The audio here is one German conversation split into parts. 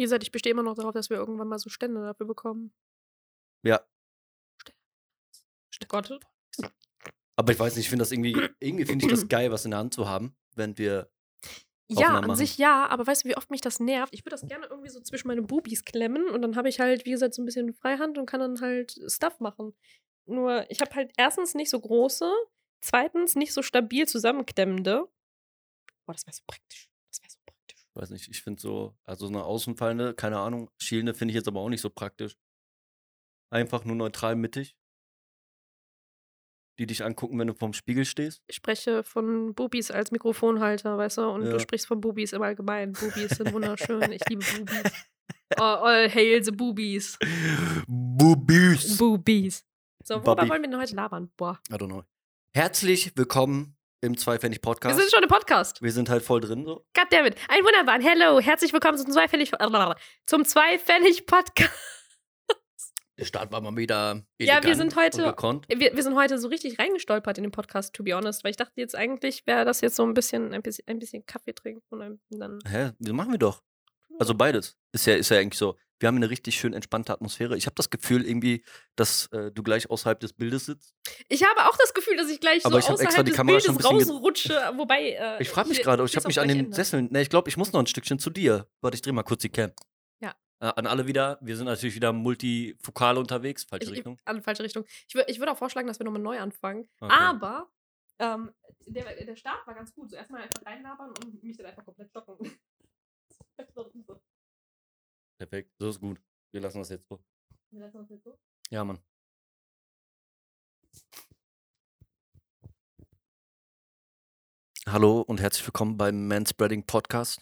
Wie gesagt, ich bestehe immer noch darauf, dass wir irgendwann mal so Stände dafür bekommen. Ja. Oh Gott. Aber ich weiß nicht, ich finde das irgendwie, irgendwie finde ich das geil, was in der Hand zu haben, wenn wir. Ja, an machen. sich ja, aber weißt du, wie oft mich das nervt? Ich würde das gerne irgendwie so zwischen meine Bubis klemmen und dann habe ich halt, wie gesagt, so ein bisschen Freihand und kann dann halt Stuff machen. Nur, ich habe halt erstens nicht so große, zweitens nicht so stabil zusammenklemmende. Boah, das wäre so praktisch. Das wäre so praktisch. Ich weiß nicht, ich finde so, also so eine außenfallende, keine Ahnung, schielende finde ich jetzt aber auch nicht so praktisch. Einfach nur neutral mittig. Die dich angucken, wenn du vorm Spiegel stehst. Ich spreche von Bubis als Mikrofonhalter, weißt du? Und Ja. du sprichst von Bubis im Allgemeinen. Bubis sind wunderschön. Ich liebe Bubis. All, all hail the Boobies. Bubis. Boobies. So, worüber Bobby. wollen wir denn heute labern? Boah. I don't know. Herzlich willkommen im Zweifällig Wir Podcast. sind schon im Podcast. Wir sind halt voll drin so. Goddammit. Ein wunderbaren Hello. Herzlich willkommen zum Zweifällig, zum Zweifällig Podcast. Der Start war mal wieder. Ja, wir sind heute-. Wir, wir sind heute so richtig reingestolpert in den Podcast, to be honest, weil ich dachte jetzt eigentlich wäre das jetzt so ein bisschen, ein bisschen, ein bisschen Kaffee trinken und dann. Hä? Das machen wir doch. Also beides. Ist ja, ist ja eigentlich so. Wir haben eine richtig schön entspannte Atmosphäre. Ich habe das Gefühl irgendwie, dass äh, du gleich außerhalb des Bildes sitzt. Ich habe auch das Gefühl, dass ich gleich Aber so ich außerhalb des Kamera schon Bildes rausrutsche, wobei. Äh, Ich frage mich gerade, ich habe mich an den Ende. Sesseln. Ne, ich glaube, ich muss noch ein Stückchen zu dir. Warte, ich drehe mal kurz die Cam. Ja. Äh, an alle wieder. Wir sind natürlich wieder multifokal unterwegs. Falsche Ich, ich, Richtung. an falsche Richtung. Ich, ich würde auch vorschlagen, dass wir nochmal neu anfangen. Okay. Aber ähm, der, der Start war ganz gut. So erstmal einfach reinlabern und mich dann einfach komplett stoppen. Perfekt. So ist gut. Wir lassen das jetzt so. Wir lassen das jetzt so. Ja, Mann. Hallo und herzlich willkommen beim Manspreading Podcast.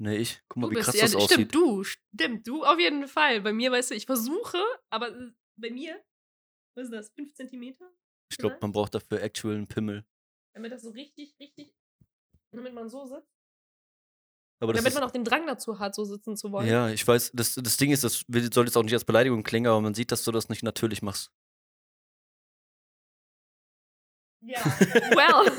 Ne, ich. Guck mal, Du wie bist, krass ja, das stimmt, aussieht. du, stimmt, du auf jeden Fall. Bei mir, weißt du, ich versuche, aber äh, bei mir, was ist das, 5 Zentimeter? Ich glaube, man braucht dafür actual einen Pimmel. Damit das so richtig, richtig, damit man so sitzt. Aber damit ist, man auch den Drang dazu hat, so sitzen zu wollen. ja, ich weiß, das, das Ding ist, das soll jetzt auch nicht als Beleidigung klingen, aber man sieht, dass du das nicht natürlich machst. Ja. Well.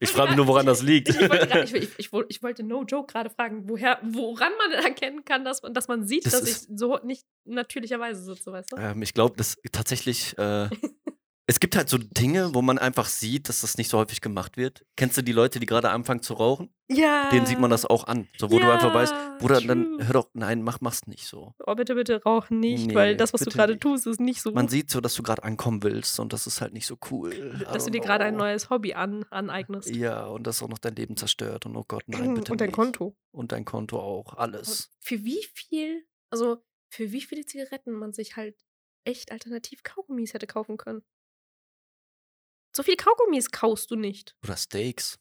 Ich frage mich nur, woran das liegt. Ich, ich, wollte, grad- ich, ich, ich, woll- ich wollte no joke gerade fragen, woher, woran man erkennen kann, dass man, dass man sieht, Das dass ich so nicht natürlicherweise sitze, weißt du? Ähm, ich glaube, dass tatsächlich. Äh, es gibt halt so Dinge, wo man einfach sieht, dass das nicht so häufig gemacht wird. Kennst du die Leute, die gerade anfangen zu rauchen? Ja. Denen sieht man das auch an. So, wo du einfach weißt, Ja, Bruder, true. dann hör doch, nein, mach, mach's nicht so. Oh, bitte, bitte rauch nicht, Nee, weil das, was du gerade tust, ist nicht so Man sieht so, dass du gerade ankommen willst und das ist halt nicht so cool. Dass du dir gerade ein neues Hobby an, aneignest. Ja, und das auch noch dein Leben zerstört. Und oh Gott, nein, bitte Und dein nicht. Konto. Und dein Konto auch. Alles. Für wie viel, also für wie viele Zigaretten man sich halt echt alternativ Kaugummis hätte kaufen können. So viel Kaugummis kaust du nicht. Oder Steaks.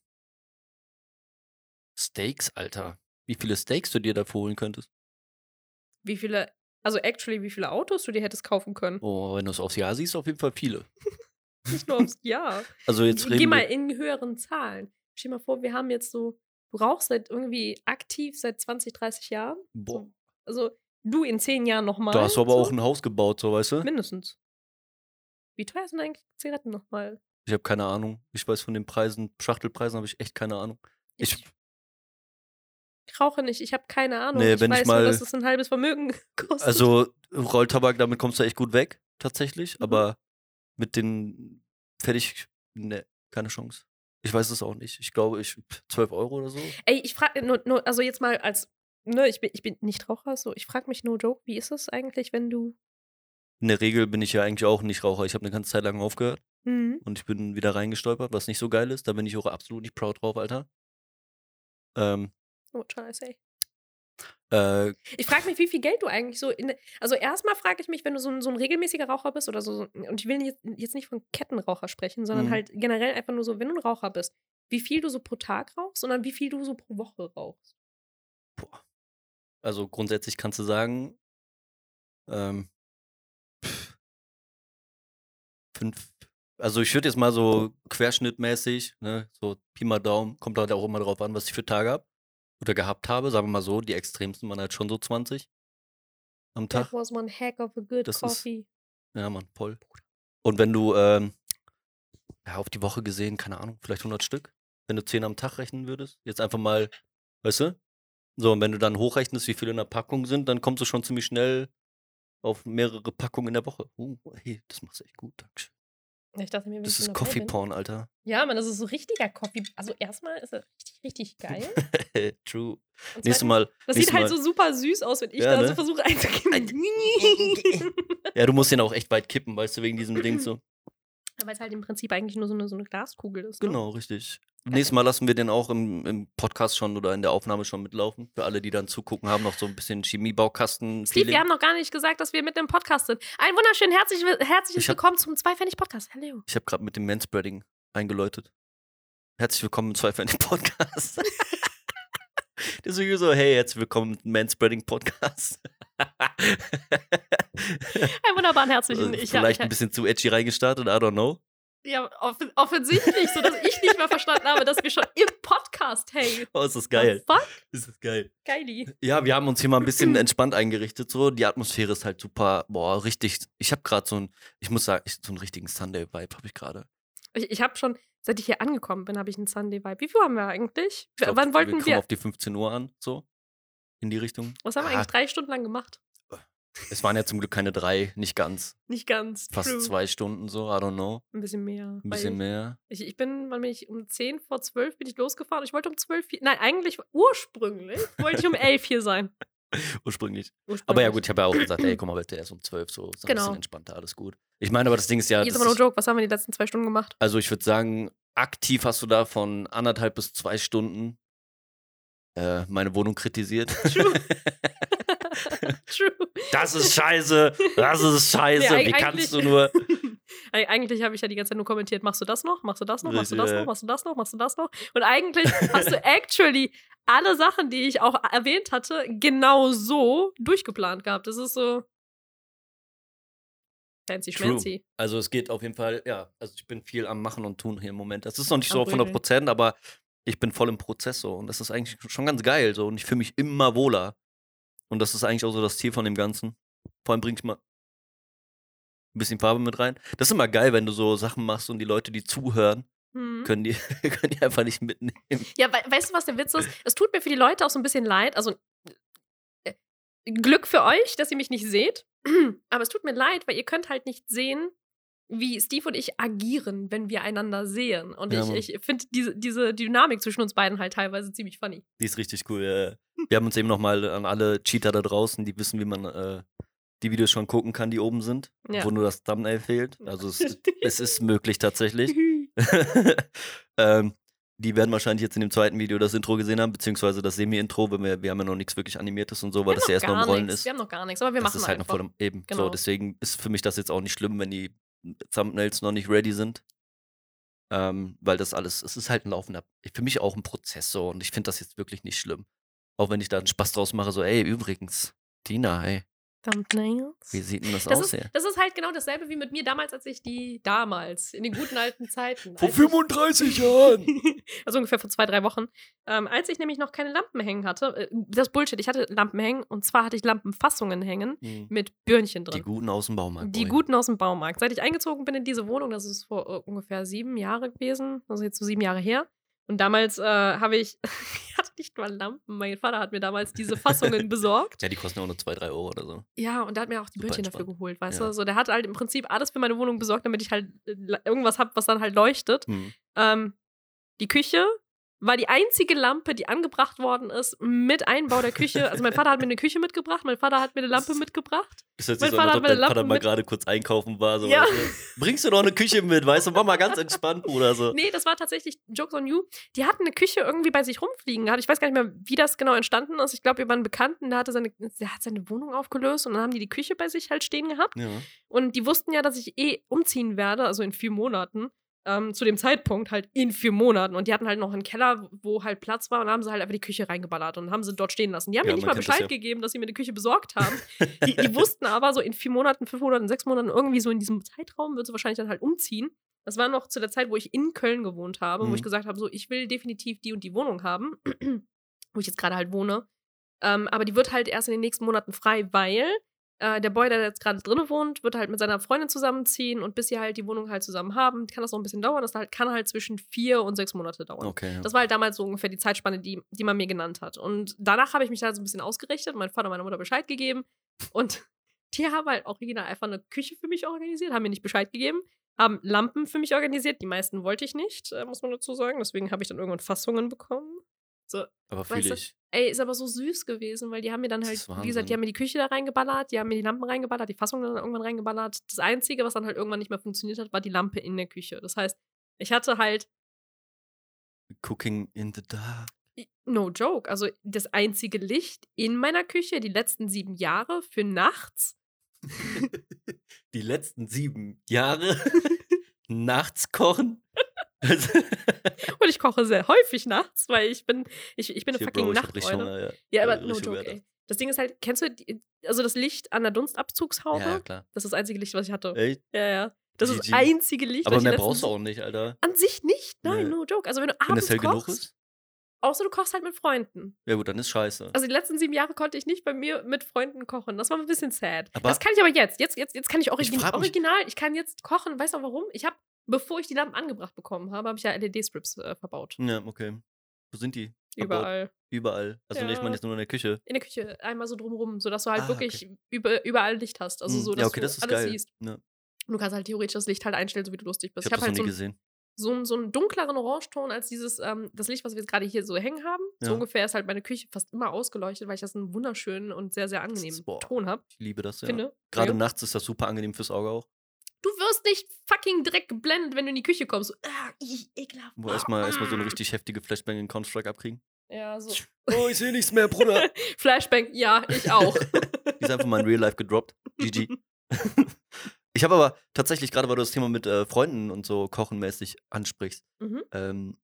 Steaks, Alter. Wie viele Steaks du dir dafür holen könntest? Wie viele, also actually, wie viele Autos du dir hättest kaufen können. Oh, wenn du es aufs Jahr siehst, auf jeden Fall viele. Nicht nur aufs Jahr. Also jetzt Geh reden mal wir, in höheren Zahlen. Stell dir mal vor, wir haben jetzt so, du rauchst seit irgendwie aktiv seit 20, 30 Jahren. boah, So, also du in 10 Jahren nochmal. da hast du aber so. auch ein Haus gebaut, so weißt du? Mindestens. Wie teuer sind eigentlich Zigaretten nochmal? Ich habe keine Ahnung. Ich weiß von den Preisen, Schachtelpreisen habe ich echt keine Ahnung. Ich, Ich rauche nicht, ich habe keine Ahnung. Nee, ich wenn ich weiß mal- nur, dass es ein halbes Vermögen kostet. also Rolltabak, damit kommst du echt gut weg, tatsächlich. Mhm. Aber mit den fertig, ne, keine Chance. Ich weiß es auch nicht. Ich glaube, ich 12 Euro oder so. Ey, ich frage nur, nur, also jetzt mal als, ne, ich bin, ich bin nicht Raucher, so, ich frage mich no joke, wie ist es eigentlich, wenn du. In der Regel bin ich ja eigentlich auch nicht Raucher. Ich habe eine ganze Zeit lang aufgehört Mhm. und ich bin wieder reingestolpert, was nicht so geil ist. Da bin ich auch absolut nicht proud drauf, Alter. Ähm, What shall I say? äh, Ich frage mich, wie viel Geld du eigentlich so in. Also, erstmal frage ich mich, wenn du so ein, so ein regelmäßiger Raucher bist oder so, und ich will jetzt, jetzt nicht von Kettenraucher sprechen, sondern Mhm. halt generell einfach nur so, wenn du ein Raucher bist, wie viel du so pro Tag rauchst dann wie viel du so pro Woche rauchst. boah. Also grundsätzlich kannst du sagen, ähm, fünf, also ich würde jetzt mal so querschnittmäßig, ne, so Pi mal Daumen, kommt halt auch immer drauf an, was ich für Tage habe oder gehabt habe, sagen wir mal so, die extremsten waren halt schon so 20 am Tag. That was one heck of a good Das ist- coffee. Ja, Mann, voll. Und wenn du, ähm, ja, auf die Woche gesehen, keine Ahnung, vielleicht 100 Stück, wenn du 10 am Tag rechnen würdest, jetzt einfach mal Weißt du? So, und wenn du dann hochrechnest, wie viele in der Packung sind, dann kommst du schon ziemlich schnell auf mehrere Packungen in der Woche. Uh, hey, das machst du echt gut, Dankeschön. Ich dachte mir, Das ist Coffee Porn, Alter. Ja, man, das ist so richtiger Coffee. Also erstmal ist er richtig, richtig geil. True. Nächstes Mal. Das sieht halt Mal. so super süß aus, wenn ich Ja, da ne? so versuche einzugeben. Ja, du musst den auch echt weit kippen, weißt du, wegen diesem Ding so. Weil es halt im Prinzip eigentlich nur so eine, so eine Glaskugel ist. Ne? Genau, richtig. Nächstes Mal lassen wir den auch im, im Podcast schon oder in der Aufnahme schon mitlaufen. Für alle, die dann zugucken, haben noch so ein bisschen Chemiebaukasten. Steve, wir haben noch gar nicht gesagt, dass wir mit dem Podcast sind. Ein wunderschön herzlich, herzliches Ich hab- Willkommen zum Zweifendig-Podcast. Hallo. Ich habe gerade mit dem Manspreading eingeläutet. Herzlich willkommen im Zweifel Podcast. Deswegen so, hey, herzlich willkommen im Manspreading Podcast. Einen wunderbaren herzlichen. Ich, Vielleicht ich, ein bisschen zu edgy reingestartet, I don't know. ja, off offensichtlich, so dass ich nicht mal verstanden habe, dass wir schon im Podcast hängen. Oh, ist das geil. The fuck? Ist das geil. Geili. Ja, wir haben uns hier mal ein bisschen entspannt eingerichtet. So, die Atmosphäre ist halt super. Boah, richtig. Ich habe gerade so ein, ich muss sagen, so einen richtigen Sunday-Vibe habe ich gerade. Ich, ich habe schon, seit ich hier angekommen bin, habe ich einen Sunday-Vibe. Wie viel haben wir eigentlich? Ich glaub, Wann wir wollten kommen wir? auf die 15 Uhr an, so. In die Richtung. Was haben wir Ah. eigentlich drei Stunden lang gemacht? Es waren ja zum Glück keine drei, nicht ganz. Nicht ganz. Fast true. zwei Stunden so, I don't know. Ein bisschen mehr. Ein bisschen mehr. Ich, ich bin, wann bin ich um 10 vor 12 bin ich losgefahren. Ich wollte um 12 hier, nein, eigentlich ursprünglich wollte ich um 11 hier sein. Ursprünglich. Ursprünglich. Aber ja, gut, ich habe ja auch gesagt, ey, komm mal bitte erst um 12 so. Ist ein Genau. bisschen entspannter, alles gut. Ich meine, aber das Ding ist ja. Jetzt aber no joke, was haben wir die letzten zwei Stunden gemacht? Also ich würde sagen, aktiv hast du da von anderthalb bis zwei Stunden äh, meine Wohnung kritisiert. True. True. das ist scheiße, das ist scheiße, Nee, wie kannst du nur. Eig- Eigentlich habe ich ja die ganze Zeit nur kommentiert, machst du das noch, machst du das noch, machst du das noch, machst du das noch, machst du das noch. Und eigentlich hast du actually alle Sachen, die ich auch erwähnt hatte, genau so durchgeplant gehabt. Das ist so fancy schmancy. Also es geht auf jeden Fall, ja, also ich bin viel am Machen und Tun hier im Moment. Das ist noch nicht so auf 100 Grübeln. Prozent, aber ich bin voll im Prozess so und das ist eigentlich schon ganz geil so und ich fühle mich immer wohler. Und das ist eigentlich auch so das Ziel von dem Ganzen. Vor allem bringe ich mal ein bisschen Farbe mit rein. Das ist immer geil, wenn du so Sachen machst und die Leute, die zuhören, Hm. können die, können die einfach nicht mitnehmen. Ja, we weißt du, was der Witz ist? Es tut mir für die Leute auch so ein bisschen leid. Also, äh, Glück für euch, dass ihr mich nicht seht. Aber es tut mir leid, weil ihr könnt halt nicht sehen, wie Steve und ich agieren, wenn wir einander sehen. Und Ja, ich, ich finde diese, diese Dynamik zwischen uns beiden halt teilweise ziemlich funny. Die ist richtig cool. Wir haben uns eben nochmal an alle Cheater da draußen, die wissen, wie man äh, die Videos schon gucken kann, die oben sind, Ja. wo nur das Thumbnail fehlt. Also es, es ist möglich tatsächlich. ähm, die werden wahrscheinlich jetzt in dem zweiten Video das Intro gesehen haben, beziehungsweise das Semi-Intro, weil wir, wir haben ja noch nichts wirklich Animiertes und so, weil das ja erst noch im Rollen nichts. ist. Wir haben noch gar nichts, aber wir das machen ist halt noch einfach. vor dem eben. Genau. So, deswegen ist für mich das jetzt auch nicht schlimm, wenn die Thumbnails noch nicht ready sind. Ähm, weil das alles, es ist halt ein laufender, für mich auch ein Prozess so und ich finde das jetzt wirklich nicht schlimm. Auch wenn ich da einen Spaß draus mache, so, ey, übrigens, Tina, ey, Thumbnails. wie sieht denn das, Das aus ist, hier? das ist halt genau dasselbe wie mit mir damals, als ich die damals, in den guten alten Zeiten. Vor als ich- 35 Jahren! also ungefähr vor zwei, drei Wochen. Ähm, als ich nämlich noch keine Lampen hängen hatte, äh, das Bullshit, ich hatte Lampen hängen und zwar hatte ich Lampenfassungen hängen Hm. mit Birnchen Die drin. guten aus dem Baumarkt. Die guten aus dem Baumarkt. Seit ich eingezogen bin in diese Wohnung, das ist vor äh, ungefähr sieben Jahre gewesen, also jetzt so sieben Jahre her. Und damals äh, habe ich, nicht mal Lampen. Mein Vater hat mir damals diese Fassungen besorgt. Ja, die kosten ja auch nur 2, 3 Euro oder so. Ja, und der hat mir auch die Super dafür entspannt. geholt, weißt Ja. du? So, der hat halt im Prinzip alles für meine Wohnung besorgt, damit ich halt äh, irgendwas habe, was dann halt leuchtet. Hm. Ähm, die Küche war die einzige Lampe, die angebracht worden ist mit Einbau der Küche. Also mein Vater hat mir eine Küche mitgebracht, mein Vater hat mir eine Lampe mitgebracht. Das hört Mein so an, Vater als hat dein Vater mal gerade kurz einkaufen war. So, Ja. Bringst du noch eine Küche mit, weißt du? Mach mal ganz entspannt, Bruder. So. Nee, das war tatsächlich Jokes on You. Die hatten eine Küche irgendwie bei sich rumfliegen gehabt. Ich weiß gar nicht mehr, wie das genau entstanden ist. Ich glaube, über einen Bekannten, der, hatte seine, der hat seine Wohnung aufgelöst und dann haben die die Küche bei sich halt stehen gehabt. Ja. Und die wussten ja, dass ich eh umziehen werde, also in vier Monaten. Ähm, zu dem Zeitpunkt halt in vier Monaten. Und die hatten halt noch einen Keller, wo halt Platz war. Und haben sie halt einfach die Küche reingeballert und haben sie dort stehen lassen. Die haben Ja, mir nicht mal kennt das Bescheid ja. gegeben, dass sie mir eine Küche besorgt haben. die, die wussten aber so in vier Monaten, fünf Monaten, sechs Monaten, irgendwie so in diesem Zeitraum wird sie wahrscheinlich dann halt umziehen. Das war noch zu der Zeit, wo ich in Köln gewohnt habe, wo Mhm. ich gesagt habe, so, ich will definitiv die und die Wohnung haben, wo ich jetzt gerade halt wohne. Ähm, aber die wird halt erst in den nächsten Monaten frei, weil äh, der Boy, der jetzt gerade drinnen wohnt, wird halt mit seiner Freundin zusammenziehen und bis sie halt die Wohnung halt zusammen haben, kann das noch ein bisschen dauern. Das halt, kann halt zwischen vier und sechs Monate dauern. Okay. Ja. Das war halt damals so ungefähr die Zeitspanne, die, die man mir genannt hat. Und danach habe ich mich da so ein bisschen ausgerichtet, mein Vater und meine Mutter Bescheid gegeben. Und die haben halt original einfach eine Küche für mich organisiert, haben mir nicht Bescheid gegeben, haben Lampen für mich organisiert. Die meisten wollte ich nicht, äh, muss man dazu sagen. Deswegen habe ich dann irgendwann Fassungen bekommen. So, aber fühle du, ich. Ey, ist aber so süß gewesen, weil die haben mir dann halt, wie gesagt, die haben mir die Küche da reingeballert, die haben mir die Lampen reingeballert, die Fassung dann irgendwann reingeballert. Das Einzige, was dann halt irgendwann nicht mehr funktioniert hat, war die Lampe in der Küche. Das heißt, ich hatte halt, Cooking in the dark. no joke, also das einzige Licht in meiner Küche die letzten sieben Jahre für nachts. Die letzten sieben Jahre nachts kochen. Und ich koche sehr häufig nachts, weil ich bin, ich, ich bin eine fucking ich Nachteule. Ja. Ja, aber Äh, no richtig joke, ey. Das Ding ist halt, kennst du, die, also das Licht an der Dunstabzugshaube? Ja, klar. Das ist das einzige Licht, was ich hatte. Echt? Ja, ja. Das ist das einzige Licht, Aber was ich mehr brauchst du auch nicht, Alter. An sich nicht, nein, Nee. no joke. Also wenn du Wenn abends das hell genug kochst, ist. außer du kochst halt mit Freunden. Ja gut, dann ist scheiße. Also die letzten sieben Jahre konnte ich nicht bei mir mit Freunden kochen. Das war ein bisschen sad. Aber- das kann ich aber jetzt. Jetzt, jetzt, jetzt kann ich, origi frag mich- original, ich kann jetzt kochen. Weißt du warum? Ich habe, bevor ich die Lampen angebracht bekommen habe, habe ich ja LED-Strips äh, verbaut. Ja, okay. Wo sind die? Verbaut? Überall. Überall. Also Ja. meine jetzt nur in der Küche. In der Küche einmal so drumrum, sodass du halt Ah, wirklich über, überall Licht hast. Also Hm, so, dass ja, okay, du das ist alles geil. siehst. Ja. Und du kannst halt theoretisch das Licht halt einstellen, so wie du lustig bist. Ich Ich habe das halt noch so nie ein gesehen. so, einen- so einen dunkleren Orangeton als dieses, ähm, das Licht, was wir jetzt gerade hier so hängen haben. So Ja. ungefähr ist halt meine Küche fast immer ausgeleuchtet, weil ich das einen wunderschönen und sehr, sehr angenehmen ist- Ton habe. Ich liebe das, ja. Finde. Gerade Ja. nachts ist das super angenehm fürs Auge auch. Du wirst nicht fucking direkt geblendet, wenn du in die Küche kommst. So, ah, ih, ekelhaft. Wo erstmal erstmal so eine Ah. richtig heftige Flashbang in Counter-Strike abkriegen. Ja, so. Oh, ich sehe nichts mehr, Bruder. Flashbang, ja, ich auch. Die ist einfach mal in Real Life gedroppt. GG. ich habe aber tatsächlich, gerade weil du das Thema mit äh, Freunden und so kochenmäßig ansprichst, mhm. ähm,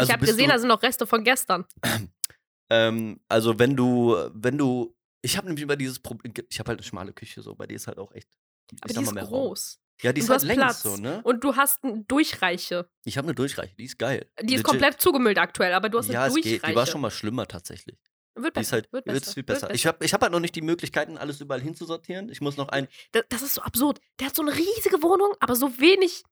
ich also habe bist gesehen, du, da sind noch Reste von gestern. ähm, also wenn du, wenn du, ich habe nämlich über dieses Problem, ich habe halt eine schmale Küche so, bei dir ist halt auch echt, ich Aber die ist mehr Raum. groß. Ja, die ist halt Platz. so, ne? Und du hast eine Durchreiche. Ich habe eine Durchreiche, die ist geil. Die ist Legit. komplett zugemüllt aktuell, aber du hast Ja, eine es Durchreiche. geht. Die war schon mal schlimmer tatsächlich. Wird Die besser. ist halt, wird wird besser. viel wird besser. Ich habe ich hab halt noch nicht die Möglichkeiten, alles überall hinzusortieren. Ich muss noch ein, das, das ist so absurd. Der hat so eine riesige Wohnung, aber so wenig.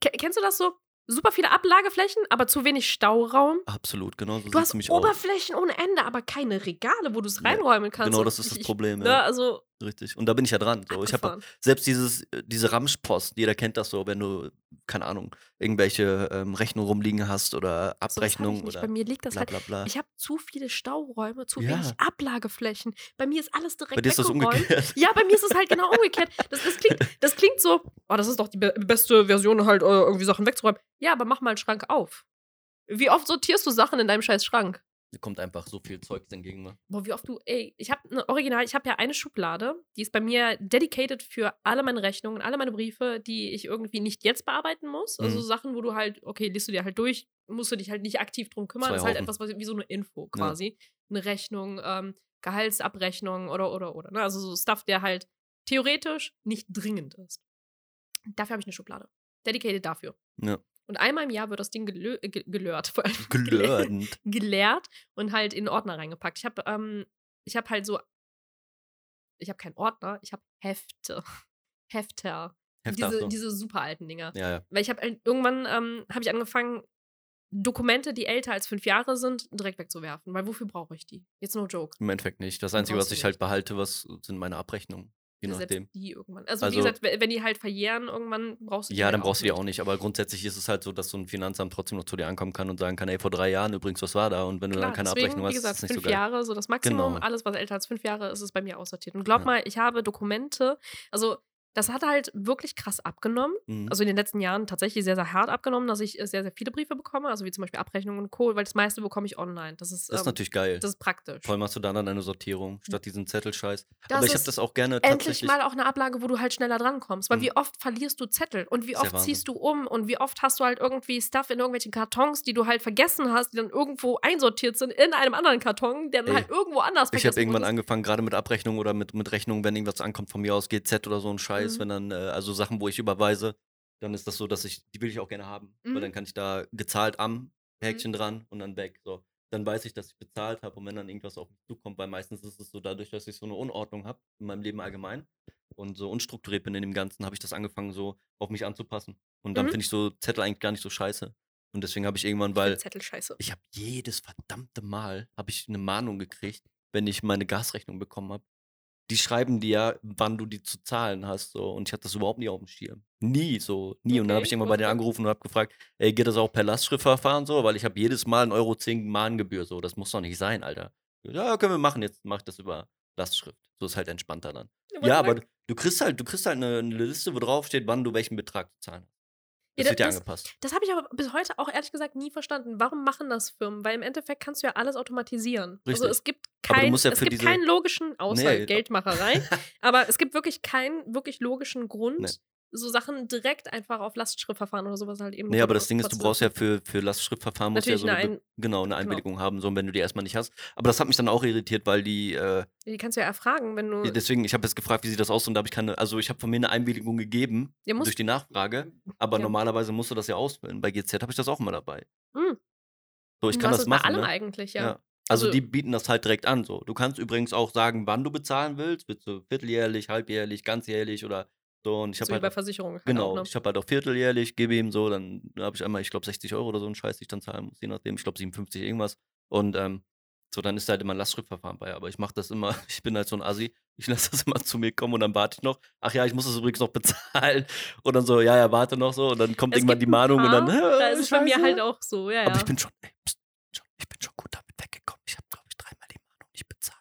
Ke- Kennst du das so? Super viele Ablageflächen, aber zu wenig Stauraum. absolut, genau so Du hast es mich aus. Oberflächen ohne Ende, aber keine Regale, wo du es reinräumen kannst. Genau, das ist ich- das ich- Problem. Ne, Ja, also, richtig. Und da bin ich ja dran. So. Ich habe selbst dieses, äh, diese Ramschpost, jeder kennt das so, wenn du, keine Ahnung, irgendwelche ähm, Rechnungen rumliegen hast oder Abrechnungen oder Bei mir liegt das bla halt. bla bla. Ich habe zu viele Stauräume, zu Ja. wenig Ablageflächen. Bei mir ist alles direkt Bei dir ist das umgekehrt. Ja, bei mir ist es halt genau umgekehrt. Das, das, klingt, das klingt so, oh, das ist doch die be beste Version, halt äh, irgendwie Sachen wegzuräumen. Ja, aber mach mal einen Schrank auf. Wie oft sortierst du Sachen in deinem scheiß Schrank? Mir kommt einfach so viel Zeug entgegen. Ne? Boah, wie oft du, ey, ich habe eine Original, ich habe ja eine Schublade, die ist bei mir dedicated für alle meine Rechnungen, alle meine Briefe, die ich irgendwie nicht jetzt bearbeiten muss. Also Mhm. Sachen, wo du halt, okay, liest du dir halt durch, musst du dich halt nicht aktiv drum kümmern. Zwei das ist halt etwas was, wie so eine Info quasi. Eine Rechnung, ähm, Gehaltsabrechnung oder, oder, oder. Ne? Also so Stuff, der halt theoretisch nicht dringend ist. Dafür habe ich eine Schublade. Dedicated dafür. Ja. Und einmal im Jahr wird das Ding gelö äh, ge gelört. Vor allem Gelörend. geleert und halt in Ordner reingepackt. Ich habe ähm, ich habe halt so ich habe keinen Ordner, ich habe Hefte. Hefter. Hefter, diese, so. diese super alten Dinger. Ja, ja. Weil ich habe irgendwann ähm, habe ich angefangen Dokumente, die älter als fünf Jahre sind, direkt wegzuwerfen. Weil wofür brauche ich die? Jetzt no joke. Im Endeffekt nicht. Das Einzige, was ich halt behalte, was sind meine Abrechnungen. Je Selbst nachdem. die irgendwann. Also, Also- wie gesagt, we- wenn die halt verjähren, irgendwann brauchst du die Ja, halt dann brauchst du die auch nicht. Aber grundsätzlich ist es halt so, dass so ein Finanzamt trotzdem noch zu dir ankommen kann und sagen kann, ey, vor drei Jahren übrigens, was war da? Und wenn du Klar, dann keine deswegen, Abrechnung wie hast, gesagt, ist nicht fünf so geil. Jahre, so das Maximum. Genau. Alles, was älter als fünf Jahre ist, ist bei mir aussortiert. Und glaub Ja. mal, ich habe Dokumente, also das hat halt wirklich krass abgenommen. Mhm. Also in den letzten Jahren tatsächlich sehr, sehr hart abgenommen, dass ich äh, sehr, sehr viele Briefe bekomme, also wie zum Beispiel Abrechnungen und Co., weil das meiste bekomme ich online. Das ist, das ist ähm, natürlich geil. das ist praktisch. Allem hast du dann dann eine Sortierung, statt diesen Zettelscheiß. Das Aber ich habe das auch gerne Endlich tatsächlich. mal auch eine Ablage, wo du halt schneller drankommst. Weil Mhm. wie oft verlierst du Zettel und wie oft ziehst du um und wie oft hast du halt irgendwie Stuff in irgendwelchen Kartons, die du halt vergessen hast, die dann irgendwo einsortiert sind in einem anderen Karton, der dann Ey, halt irgendwo anders Ich habe irgendwann angefangen, gerade mit Abrechnungen oder mit, mit Rechnungen, wenn irgendwas ankommt von mir aus, GZ oder so ein Scheiß, Mhm. wenn dann, äh, also Sachen, wo ich überweise, dann ist das so, dass ich, die will ich auch gerne haben. Mhm. Weil dann kann ich da gezahlt am Häkchen dran und dann weg. So. dann weiß ich, dass ich bezahlt habe und wenn dann irgendwas auf mich zukommt, weil meistens ist es so dadurch, dass ich so eine Unordnung habe in meinem Leben allgemein und so unstrukturiert bin in dem Ganzen, habe ich das angefangen so auf mich anzupassen. Und dann Mhm. finde ich so Zettel eigentlich gar nicht so scheiße. Und deswegen habe ich irgendwann, Ich weil Zettel scheiße. ich habe jedes verdammte Mal habe ich eine Mahnung gekriegt, wenn ich meine Gasrechnung bekommen habe. Die schreiben dir ja, wann du die zu zahlen hast. So. Und ich hatte das überhaupt nie auf dem Schirm. Nie so. Nie. Und dann habe ich Okay, irgendwann bei denen okay. angerufen und habe gefragt, ey, geht das auch per Lastschriftverfahren so? Weil ich habe jedes Mal 1,10 Euro 10 Mahngebühr. So, das muss doch nicht sein, Alter. Ja, können wir machen. Jetzt mach ich das über Lastschrift. So ist halt entspannter dann. Ja, aber du, du kriegst halt, du kriegst halt eine, eine Liste, wo drauf steht, wann du welchen Betrag zu zahlen hast. Ja, Das da- wird ja das- angepasst. Das habe ich aber bis heute auch ehrlich gesagt nie verstanden. Warum machen das Firmen? Weil im Endeffekt kannst du ja alles automatisieren. Also Richtig. es gibt kein, ja es gibt keinen logischen, außer Nee. Geldmacherei, aber es gibt wirklich keinen wirklich logischen Grund, Nee. So Sachen direkt einfach auf Lastschriftverfahren oder sowas halt eben. Nee, aber das Ding ist, du brauchst ja für, für Lastschriftverfahren musst du ja Natürlich so eine eine, genau, eine genau. Einwilligung haben, so wenn du die erstmal nicht hast. Aber das hat mich dann auch irritiert, weil die, äh, Die kannst du ja erfragen, wenn du. deswegen, ich habe jetzt gefragt, wie sieht das aus und da habe ich keine, also ich habe von mir eine Einwilligung gegeben Ja, durch die Nachfrage, aber Ja. normalerweise musst du das ja ausfüllen. Bei GZ habe ich das auch immer dabei. Hm. So, ich Du kann das machen. Bei allem ne? eigentlich, ja. Ja. Also, Also- die bieten das halt direkt an. So. Du kannst übrigens auch sagen, wann du bezahlen willst. Willst du vierteljährlich, halbjährlich, ganzjährlich oder so. Und ich so habe wie halt bei auch- Versicherungen. Genau, Auch, ne? ich habe halt auch vierteljährlich, gebe ihm so, dann habe ich einmal, ich glaube, 60 Euro oder so einen Scheiß, den ich dann zahlen muss, je nachdem, ich glaube 57 irgendwas. Und ähm, so, dann ist halt immer ein Lastschriftverfahren bei. Aber ich mache das immer, ich bin halt so ein Assi, ich lasse das immer zu mir kommen und dann warte ich noch. Ach ja, ich muss das übrigens noch bezahlen. Und dann so, ja, ja, warte noch so. Und dann kommt Es irgendwann die Mahnung und dann, paar, Da äh, ist es bei mir halt auch so, ja, ja. Aber ich bin schon, ey, pst, schon, ich bin schon gut damit weggekommen. Ich habe, glaube ich, dreimal die Mahnung nicht bezahlt.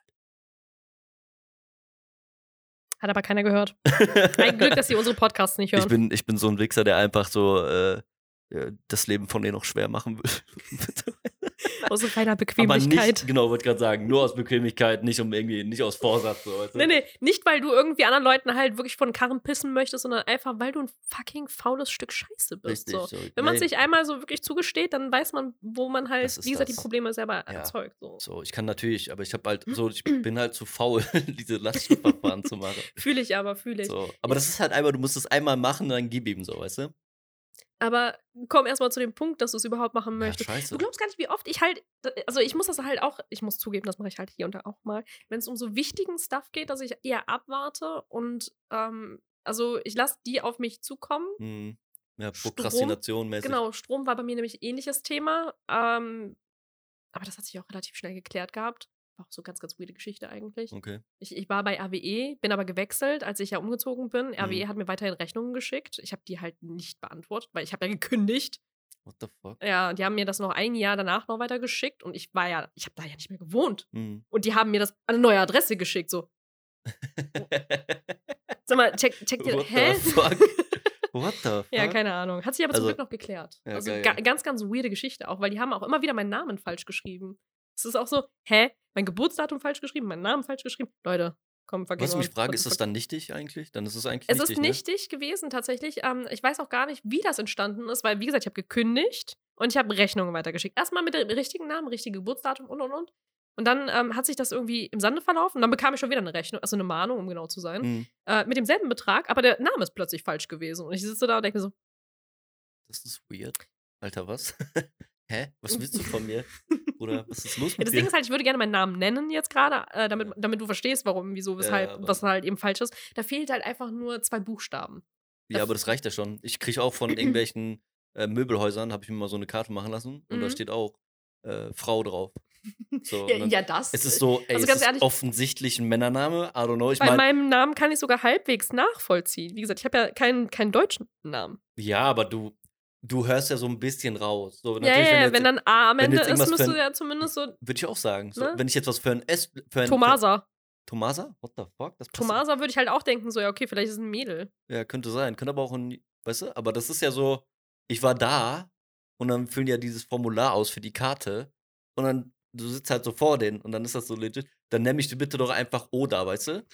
Hat aber keiner gehört. Ein Glück, dass sie unsere Podcasts nicht Ich hören. bin, ich bin so ein Wichser, der einfach so äh, äh, das Leben von denen noch schwer machen will. Aus reiner Aber Bequemlichkeit. nicht, genau, wollte gerade sagen, nur aus Bequemlichkeit, nicht um irgendwie, nicht aus Vorsatz. So, weißt du? Nee, nee, nicht weil du irgendwie anderen Leuten halt wirklich von den Karren pissen möchtest, sondern einfach, weil du ein fucking faules Stück Scheiße bist. Richtig. So. So. Wenn man Nee, sich einmal so wirklich zugesteht, dann weiß man, wo man halt, wie gesagt, die. Probleme selber Ja. erzeugt. So. so, ich kann natürlich, aber ich habe halt so, ich bin halt zu faul, diese Lastschriftverfahren zu machen. Fühle ich aber, fühle ich. So. Aber das ist halt einfach, du musst es einmal machen dann gib ihm so, weißt du? Aber komm erstmal zu dem Punkt, dass du es überhaupt machen Ja, möchtest. scheiße. Du glaubst gar nicht, wie oft ich halt, also ich muss das halt auch, ich muss zugeben, das mache ich halt hier und da auch mal, wenn es um so wichtigen Stuff geht, dass ich eher abwarte und ähm, also ich lasse die auf mich zukommen. Hm. Ja, Prokrastination mäßig. Genau, Strom war bei mir nämlich ähnliches Thema. Ähm, aber das hat sich auch relativ schnell geklärt gehabt. War auch so ganz, ganz weirde Geschichte eigentlich. Okay. Ich, ich war bei RWE, bin aber gewechselt, als ich ja umgezogen bin. RWE Mhm. hat mir weiterhin Rechnungen geschickt. Ich habe die halt nicht beantwortet, weil ich habe ja gekündigt. What the fuck? Ja, die haben mir das noch ein Jahr danach noch weiter geschickt und ich war ja, ich habe da ja nicht mehr gewohnt. Hm. Und die haben mir das an eine neue Adresse geschickt. So, sag mal, check, check dir, hä? fuck? What the fuck? Ja, keine Ahnung. Hat sich aber zum Also- Glück noch geklärt. Ja, also geil. ga, ganz, ganz weirde Geschichte auch, weil die haben auch immer wieder meinen Namen falsch geschrieben. Es ist auch so, hä? Mein Geburtsdatum falsch geschrieben, meinen Namen falsch geschrieben. Leute, komm, vergiss Was ich mich frage, ist das dann nichtig eigentlich? Dann ist es eigentlich Es nichtig, ist ne? nichtig gewesen, tatsächlich. Ähm, ich weiß auch gar nicht, wie das entstanden ist, weil, wie gesagt, ich habe gekündigt und ich habe Rechnungen weitergeschickt. Erstmal mit dem richtigen Namen, richtige Geburtsdatum und und und. Und dann ähm, hat sich das irgendwie im Sande verlaufen und dann bekam ich schon wieder eine Rechnung, also eine Mahnung, um genau zu sein, Hm. äh, mit demselben Betrag, aber der Name ist plötzlich falsch gewesen. Und ich sitze da und denke mir so, Das ist weird. Alter, was? Hä? Was willst du von mir? Oder was ist los Ja, mit das dir? Ding ist halt, ich würde gerne meinen Namen nennen jetzt gerade, äh, damit, damit du verstehst, warum, wieso, weshalb, aber- was halt eben falsch ist. Da fehlt halt einfach nur zwei Buchstaben. ja, aber das reicht ja schon. Ich kriege auch von irgendwelchen äh, Möbelhäusern, habe ich mir mal so eine Karte machen lassen und da Mhm. steht auch äh, Frau drauf. So, Ja, ja, das. Es ist so, ey, Also es ganz ist ehrlich- offensichtlich ein Männername. I don't know. Ich Bei meine, meinem Namen kann ich sogar halbwegs nachvollziehen. Wie gesagt, ich habe ja keinen, keinen deutschen Namen. ja, aber du, du hörst ja so ein bisschen raus. So, Ja, ja, ja, jetzt- wenn dann A am wenn Ende ist, irgendwas müsste für ein- ja zumindest so Würde ich auch sagen. So, Ne? Wenn ich jetzt was für ein S. Für ein, Tomasa. Tomasa? What the fuck? Das Tomasa würde ich halt auch denken, so, ja, okay, vielleicht ist es ein Mädel. Ja, könnte sein. Könnte aber auch ein, weißt du, aber das ist ja so, ich war da und dann füllen die ja dieses Formular aus für die Karte und dann, du sitzt halt so vor denen und dann ist das so legit, dann nenn mich bitte doch einfach Oda, weißt du?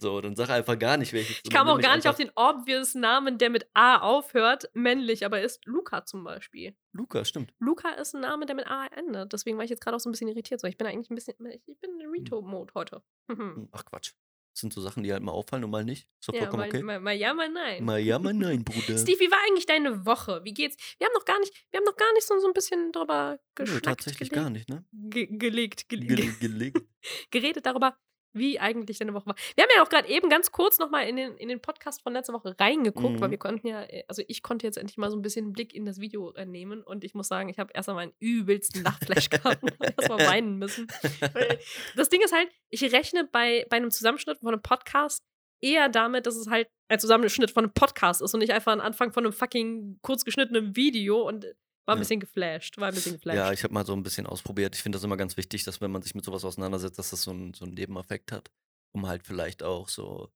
So, dann sag einfach gar nicht, welches. Ich kam auch gar nicht auf den obvious Namen, der mit A aufhört, männlich, aber ist Luca zum Beispiel. Luca, stimmt. Luca ist ein Name, der mit A endet. Deswegen war ich jetzt gerade auch so ein bisschen irritiert. So, ich bin eigentlich ein bisschen, ich bin in Reto-Mode heute. Hm, Ach Quatsch. Das sind so Sachen, die halt mal auffallen und mal nicht. Ist doch Ja, vollkommen mal, okay. mal, mal ja, mal nein. Mal ja, mal nein, Bruder. Steve, wie war eigentlich deine Woche? Wie geht's? Wir haben noch gar nicht, wir haben noch gar nicht so, so ein bisschen drüber Nö, geschnackt, tatsächlich gelegt, gar nicht, ne? ge gelegt, gele Gele gelegt. geredet darüber, wie eigentlich deine Woche war. Wir haben ja auch gerade eben ganz kurz nochmal in den, in den Podcast von letzter Woche reingeguckt, weil Mhm. wir konnten ja, äh, also ich konnte jetzt endlich mal so ein bisschen einen Blick in das Video äh, nehmen und ich muss sagen, ich habe erst einmal einen übelsten Lachflash gehabt und hab erst mal weinen müssen. Weil das Ding ist halt, ich rechne bei, bei einem Zusammenschnitt von einem Podcast eher damit, dass es halt ein Zusammenschnitt von einem Podcast ist und nicht einfach ein Anfang von einem fucking kurz geschnittenen Video und war ein Ja. bisschen geflasht, war ein bisschen geflasht. Ja, ich habe mal so ein bisschen ausprobiert. Ich finde das immer ganz wichtig, dass wenn man sich mit sowas auseinandersetzt, dass das so, ein, so einen Nebeneffekt hat. Um halt vielleicht auch so.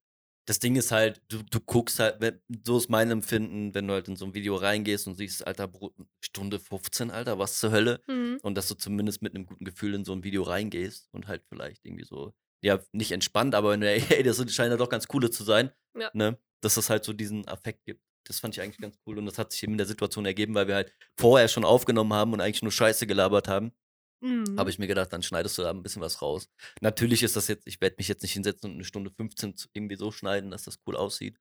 Das Ding ist halt, du, du guckst halt, so ist mein Empfinden, wenn du halt in so ein Video reingehst und siehst, Alter, Stunde 15, Alter, was zur Hölle? Mhm. Und dass du zumindest mit einem guten Gefühl in so ein Video reingehst und halt vielleicht irgendwie so, ja, nicht entspannt, aber wenn du, ey, das scheint ja doch ganz coole zu sein, Ja. ne? Dass es halt so diesen Affekt gibt. Das fand ich eigentlich ganz cool und das hat sich eben in der Situation ergeben, weil wir halt vorher schon aufgenommen haben und eigentlich nur Scheiße gelabert haben. Mhm. Habe ich mir gedacht, dann schneidest du da ein bisschen was raus. Natürlich ist das jetzt, ich werde mich jetzt nicht hinsetzen und eine Stunde 15 zu- irgendwie so schneiden, dass das cool aussieht,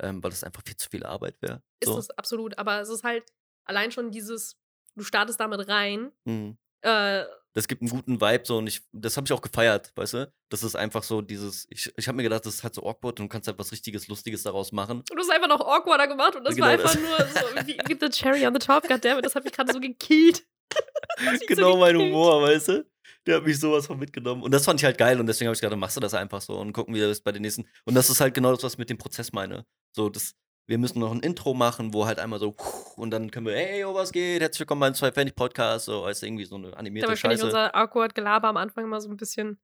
ähm, weil das einfach viel zu viel Arbeit wäre. Ist So. es absolut, aber es ist halt allein schon dieses, du startest damit rein. Mhm. Äh, Das gibt einen guten Vibe so und ich, das habe ich auch gefeiert, weißt du? Das ist einfach so dieses, ich, ich habe mir gedacht, das ist halt so awkward und du kannst halt was richtiges, Lustiges daraus machen. und du hast einfach noch awkwarder gemacht und das Genau war einfach das. nur so wie, wie the cherry on the top, goddammit, das hat mich gerade so gekillt. Mich so genau mein. Humor, weißt du? Der hat mich sowas von mitgenommen. Und das fand ich halt geil und deswegen habe ich gedacht, machst du das einfach so und gucken, wie das bei den nächsten. Und das ist halt genau das, was ich mit dem Prozess meine. So, das, wir müssen noch ein Intro machen, wo halt einmal so und dann können wir, hey, oh, was geht? Herzlich willkommen beim zwei Pfennig Podcast, so als irgendwie so eine animierte Dabei finde ich Scheiße. unser awkward Gelaber am Anfang immer so ein bisschen.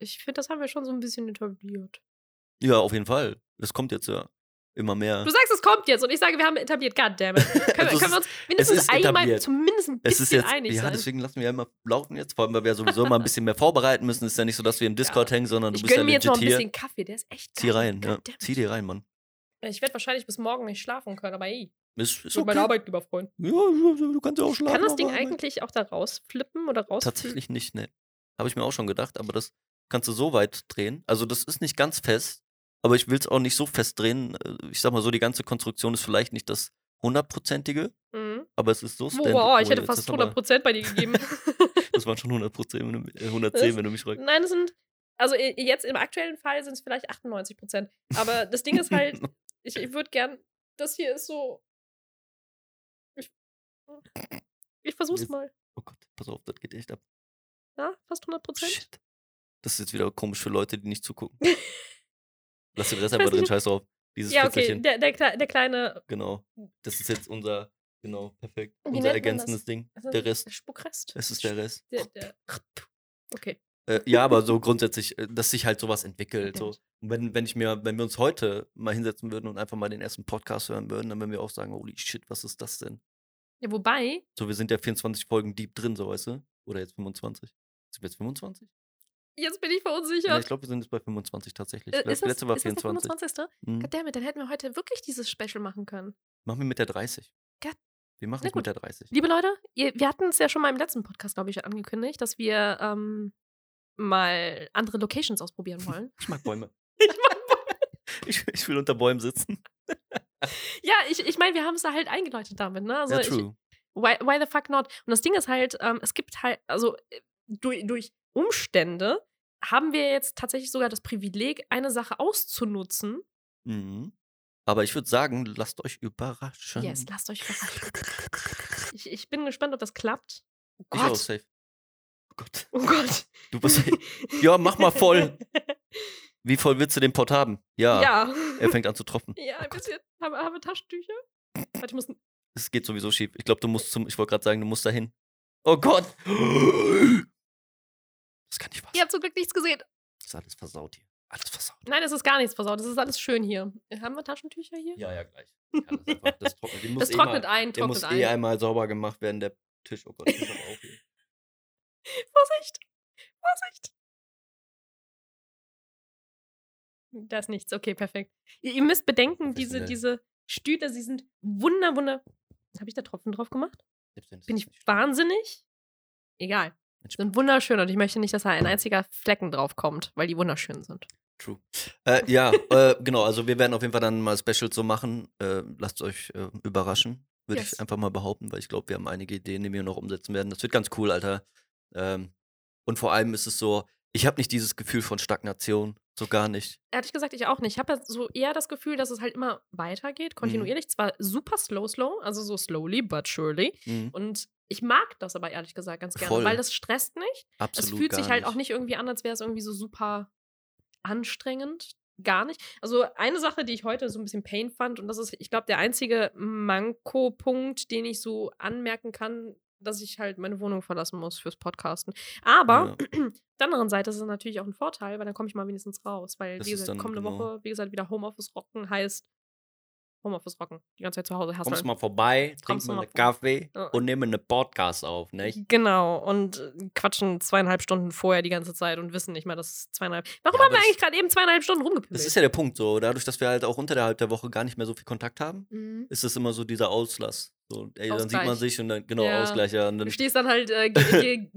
Ich finde, das haben wir schon so ein bisschen etabliert. Ja, auf jeden Fall. Das kommt jetzt ja immer mehr. Du sagst, es kommt jetzt und ich sage, wir haben etabliert. Goddammit. Können, wir- es können wir uns mindestens einmal etabliert. zumindest ein Es bisschen ist jetzt, einig ja, sein? deswegen lassen wir ja immer laufen jetzt, vor allem, weil wir sowieso mal ein bisschen mehr vorbereiten müssen. Es ist ja nicht so, dass wir im Discord hängen, sondern du ich bist ja gönne mir jetzt noch ein legit hier. bisschen Kaffee, der ist echt geil. Zieh rein, ja. Zieh dir rein, Mann. Ich werde wahrscheinlich bis morgen nicht schlafen können, aber ey, Ist, ist ich okay. mein. Arbeitgeber freuen. Ja, du kannst ja auch schlafen. Kann das Ding aber- eigentlich auch da rausflippen oder raus? Tatsächlich nicht, ne. Habe ich mir auch schon gedacht, aber das kannst du so weit drehen. Also das ist nicht ganz fest, aber ich will es auch nicht so fest drehen. Äh, Ich sag mal so, die ganze Konstruktion ist vielleicht nicht das hundertprozentige, Mhm. aber es ist so stand Wow, ich hätte fast ist aber- 100% bei dir gegeben. Das waren schon 100 Prozent, wenn du, äh, 110, wenn du mich fragst. Nein, es sind, also jetzt im aktuellen Fall sind es vielleicht 98%. Aber das Ding ist halt, ich, ich würde gern, das hier ist so. Ich, ich versuch's mal. Oh Gott, pass auf, das geht echt ab. Ja, fast 100%. Shit. Das ist jetzt wieder komisch für Leute, die nicht zugucken. Lass den Rest einfach drin, scheiß drauf. Dieses Ja, okay, der, der, der kleine. Genau. Das ist jetzt unser, genau, perfekt. Wie unser ergänzendes das? Ding. also Der Rest. Spuckrest. Es ist der Rest. Der, der, okay. Äh, ja, aber so grundsätzlich, äh, dass sich halt sowas entwickelt. So. Natürlich. Und wenn, wenn ich mir, wenn wir uns heute mal hinsetzen würden und einfach mal den ersten Podcast hören würden, dann würden wir auch sagen, holy shit, was ist das denn? Ja, wobei, So, wir sind ja 24 Folgen deep drin, so weißt du? Oder jetzt 25? Sind wir jetzt 25? jetzt bin ich Ja, verunsichert. ich glaube, wir sind jetzt bei 25 tatsächlich. Äh, Das ist das, letzte war ist das der 24. 25. Mhm. Goddammit, dann hätten wir heute wirklich dieses Special machen können. Machen wir mit der 30. God. Wir machen es mit der 30. Liebe Leute, ihr, wir hatten es ja schon mal im letzten Podcast, glaube ich, angekündigt, dass wir ähm, mal andere Locations ausprobieren wollen. Ich mag Bäume. ich mein, Ich, ich will unter Bäumen sitzen. ja, ich, ich meine, wir haben es da halt eingeläutet damit, ne? Also ja, ich, true. why, why the fuck not? Und das Ding ist halt, ähm, es gibt halt, also äh, durch, durch Umstände haben wir jetzt tatsächlich sogar das Privileg, eine Sache auszunutzen. Mhm. Aber ich würde sagen, lasst euch überraschen. Yes, lasst euch überraschen. Ich, ich bin gespannt, ob das klappt. Oh Ich auch Gott. safe. Oh Gott. Oh Gott. Du bist. ja, mach mal voll. Wie voll willst du den Pott haben? Ja. Ja. Er fängt an zu tropfen. Ja, ein bisschen. Haben, haben wir Taschentücher? Warte, ich muss. Es geht sowieso schief. Ich glaube, du musst zum. Ich wollte gerade sagen, du musst dahin. Oh Gott. Das kann nicht wahr Ihr sein. habt zum Glück nichts gesehen. Das ist alles versaut hier. Alles versaut. Nein, es ist gar nichts versaut. Es ist alles schön hier. Haben wir Taschentücher hier? Ja, ja, gleich. Das, einfach, das trocknet, Das eh trocknet mal, ein, Der muss eh ein. einmal sauber gemacht werden, der Tisch. Oh Gott, aber auch hier. Vorsicht! Vorsicht! Da ist nichts. Okay, perfekt. Ihr, ihr müsst bedenken, diese, diese Stühle, sie sind wunder, wunder. Habe ich da Tropfen drauf gemacht? Bin ich wahnsinnig? Egal. Sind wunderschön und ich möchte nicht, dass da ein einziger Flecken drauf kommt, weil die wunderschön sind. True. Äh, ja, äh, genau, also wir werden auf jeden Fall dann mal Specials so machen. Äh, lasst euch äh, überraschen, würde Yes. ich einfach mal behaupten, weil ich glaube, wir haben einige Ideen, die wir noch umsetzen werden. Das wird ganz cool, Alter. Ähm, und vor allem ist es so, ich habe nicht dieses Gefühl von Stagnation, so gar nicht. Ehrlich gesagt, ich auch nicht. Ich habe ja so eher das Gefühl, dass es halt immer weitergeht, kontinuierlich. Zwar super slow, slow, also so slowly, but surely. Mhm. Und ich mag das aber ehrlich gesagt ganz gerne, Voll. weil das stresst nicht. Absolut. es fühlt sich halt nicht. auch nicht irgendwie an, als wäre es irgendwie so super anstrengend. Gar nicht. Also eine Sache, die ich heute so ein bisschen pain fand, und das ist, ich glaube, der einzige Manko-Punkt, den ich so anmerken kann, dass ich halt meine Wohnung verlassen muss fürs Podcasten. Aber auf der anderen Seite ist es natürlich auch ein Vorteil, weil dann komme ich mal wenigstens raus. Weil, Das wie gesagt, kommende genau- Woche, wie gesagt, wieder Homeoffice rocken heißt Homeoffice rocken. Die ganze Zeit zu Hause Kommst hasseln. mal vorbei, Kommst trinkst du mal einen Kaffee Ja. und nehmen einen Podcast auf, nicht? Genau, und äh, quatschen zweieinhalb Stunden vorher die ganze Zeit und wissen nicht mal, dass es zweieinhalb. Warum Ja, haben wir eigentlich gerade eben zweieinhalb Stunden rumgepümmelt? Das ist ja der Punkt so. Dadurch, dass wir halt auch unterhalb der Woche gar nicht mehr so viel Kontakt haben, Mhm. ist es immer so dieser Auslass. So, ey, dann sieht man sich und dann, genau, Ja. Ausgleich, ja. Und Du dann, stehst dann halt, äh,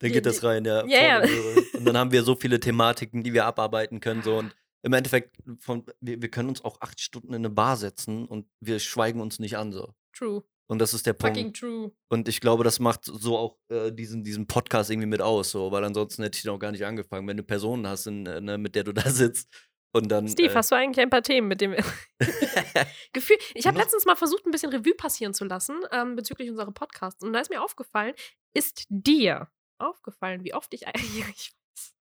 dann geht das rein, ja. Röhre. Und dann haben wir so viele Thematiken, die wir abarbeiten können. So. Und im Endeffekt, von, wir, wir können uns auch acht Stunden in eine Bar setzen und wir schweigen uns nicht an. So. true. Und das ist der Punkt. Fucking true. Und ich glaube, das macht so auch äh, diesen, diesen Podcast irgendwie mit aus, so, weil ansonsten hätte ich den auch gar nicht angefangen. Wenn du Personen hast, in, äh, ne, mit der du da sitzt und dann. Steve, äh, hast du eigentlich ein paar Themen, mit wir. Gefühl. Ich habe Noch? letztens mal versucht, ein bisschen Revue passieren zu lassen ähm, bezüglich unserer Podcasts. Und da ist mir aufgefallen, ist dir aufgefallen, wie oft ich eigentlich.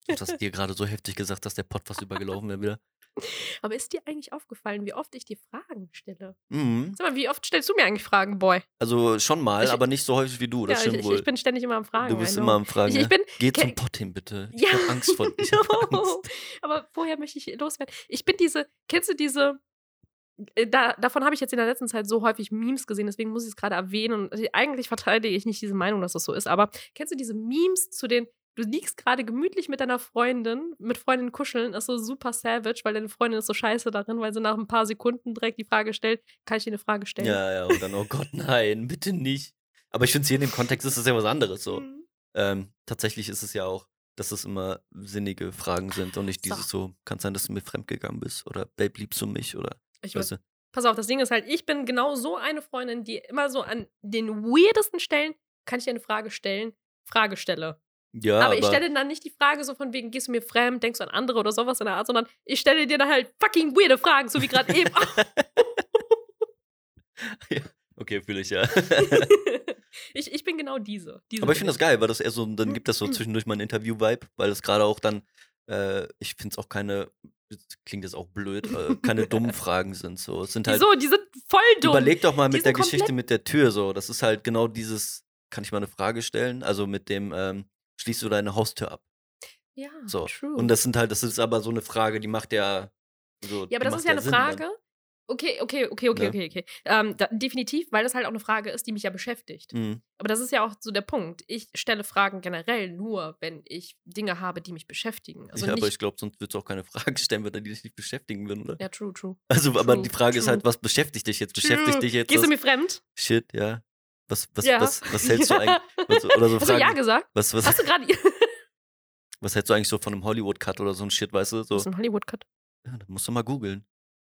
Du hast dir gerade so heftig gesagt, dass der Pod fast übergelaufen wäre wieder. Aber ist dir eigentlich aufgefallen, wie oft ich dir Fragen stelle? Mhm. Sag mal, wie oft stellst du mir eigentlich Fragen, Boy? Also schon mal, Ich- aber nicht so häufig wie du. Das ja, stimmt ich, wohl. ich bin ständig immer am Fragen. du bist immer am Fragen. Ich, ich bin. Geh zum Pott hin, bitte. Ich Ja. hab Angst vor hab Angst. Aber vorher möchte ich loswerden. Ich bin diese, kennst du diese, äh, da, davon habe ich jetzt in der letzten Zeit so häufig Memes gesehen, deswegen muss ich es gerade erwähnen. Und eigentlich verteidige ich nicht diese Meinung, dass das so ist, aber kennst du diese Memes zu den, du liegst gerade gemütlich mit deiner Freundin, mit Freundin kuscheln, ist so super savage, weil deine Freundin ist so scheiße darin, weil sie nach ein paar Sekunden direkt die Frage stellt, kann ich dir eine Frage stellen? Ja, ja, und dann, oh Gott, nein, bitte nicht. Aber ich finde, hier in dem Kontext ist es ja was anderes so. Mhm. Ähm, tatsächlich ist es ja auch, dass es immer sinnige Fragen sind und nicht So. dieses so, kann sein, dass du mir fremdgegangen bist oder Babe, liebst du mich oder Ich weißt du? Pass auf, das Ding ist halt, ich bin genau so eine Freundin, die immer so an den weirdesten Stellen, kann ich dir eine Frage stellen, Frage stelle. Ja, aber, aber, ich stelle dann nicht die Frage so von wegen, gehst du mir fremd, denkst du an andere oder sowas in der Art, sondern ich stelle dir dann halt fucking weirde Fragen, so wie gerade eben. okay, fühle ich ja. ich, ich bin genau diese. diese aber ich finde das geil, weil das eher so, dann Mhm. gibt das so zwischendurch mal ein Interview-Vibe, weil es gerade auch dann, äh, ich finde es auch keine, das klingt jetzt auch blöd, äh, keine dummen Fragen sind so. Es sind halt, Wieso? Die sind voll dumm. überleg doch mal Die mit der Geschichte mit der Tür so. Das ist halt genau dieses, kann ich mal eine Frage stellen? Also mit dem, ähm, schließt du deine Haustür ab? ja, So. true. Und das sind halt, das ist aber so eine Frage, die macht ja. So, ja, aber das ist ja eine Sinn dann. Frage. Okay, okay, okay, okay, Ne? okay, okay. Ähm, da, definitiv, weil das halt auch eine Frage ist, die mich ja beschäftigt. Mhm. Aber das ist ja auch so der Punkt. Ich stelle Fragen generell nur, wenn ich Dinge habe, die mich beschäftigen. Also ja, aber ich glaube, sonst würdest du auch keine Fragen stellen, wenn die dich nicht beschäftigen würden, oder? Ja, true, true. Also, aber true, die Frage ist true. halt, was beschäftigt dich jetzt? Beschäftigt True. dich jetzt Gehst du mir fremd? Shit, ja? Was, was, ja. was, was hältst du eigentlich? Was, oder so Hast du ja Fragen, gesagt? was, was, Hast du gerade. was hältst du eigentlich so von einem Hollywood-Cut oder so ein Shit, weißt du? So, Das ist ein Hollywood-Cut. ja, das musst du mal googeln.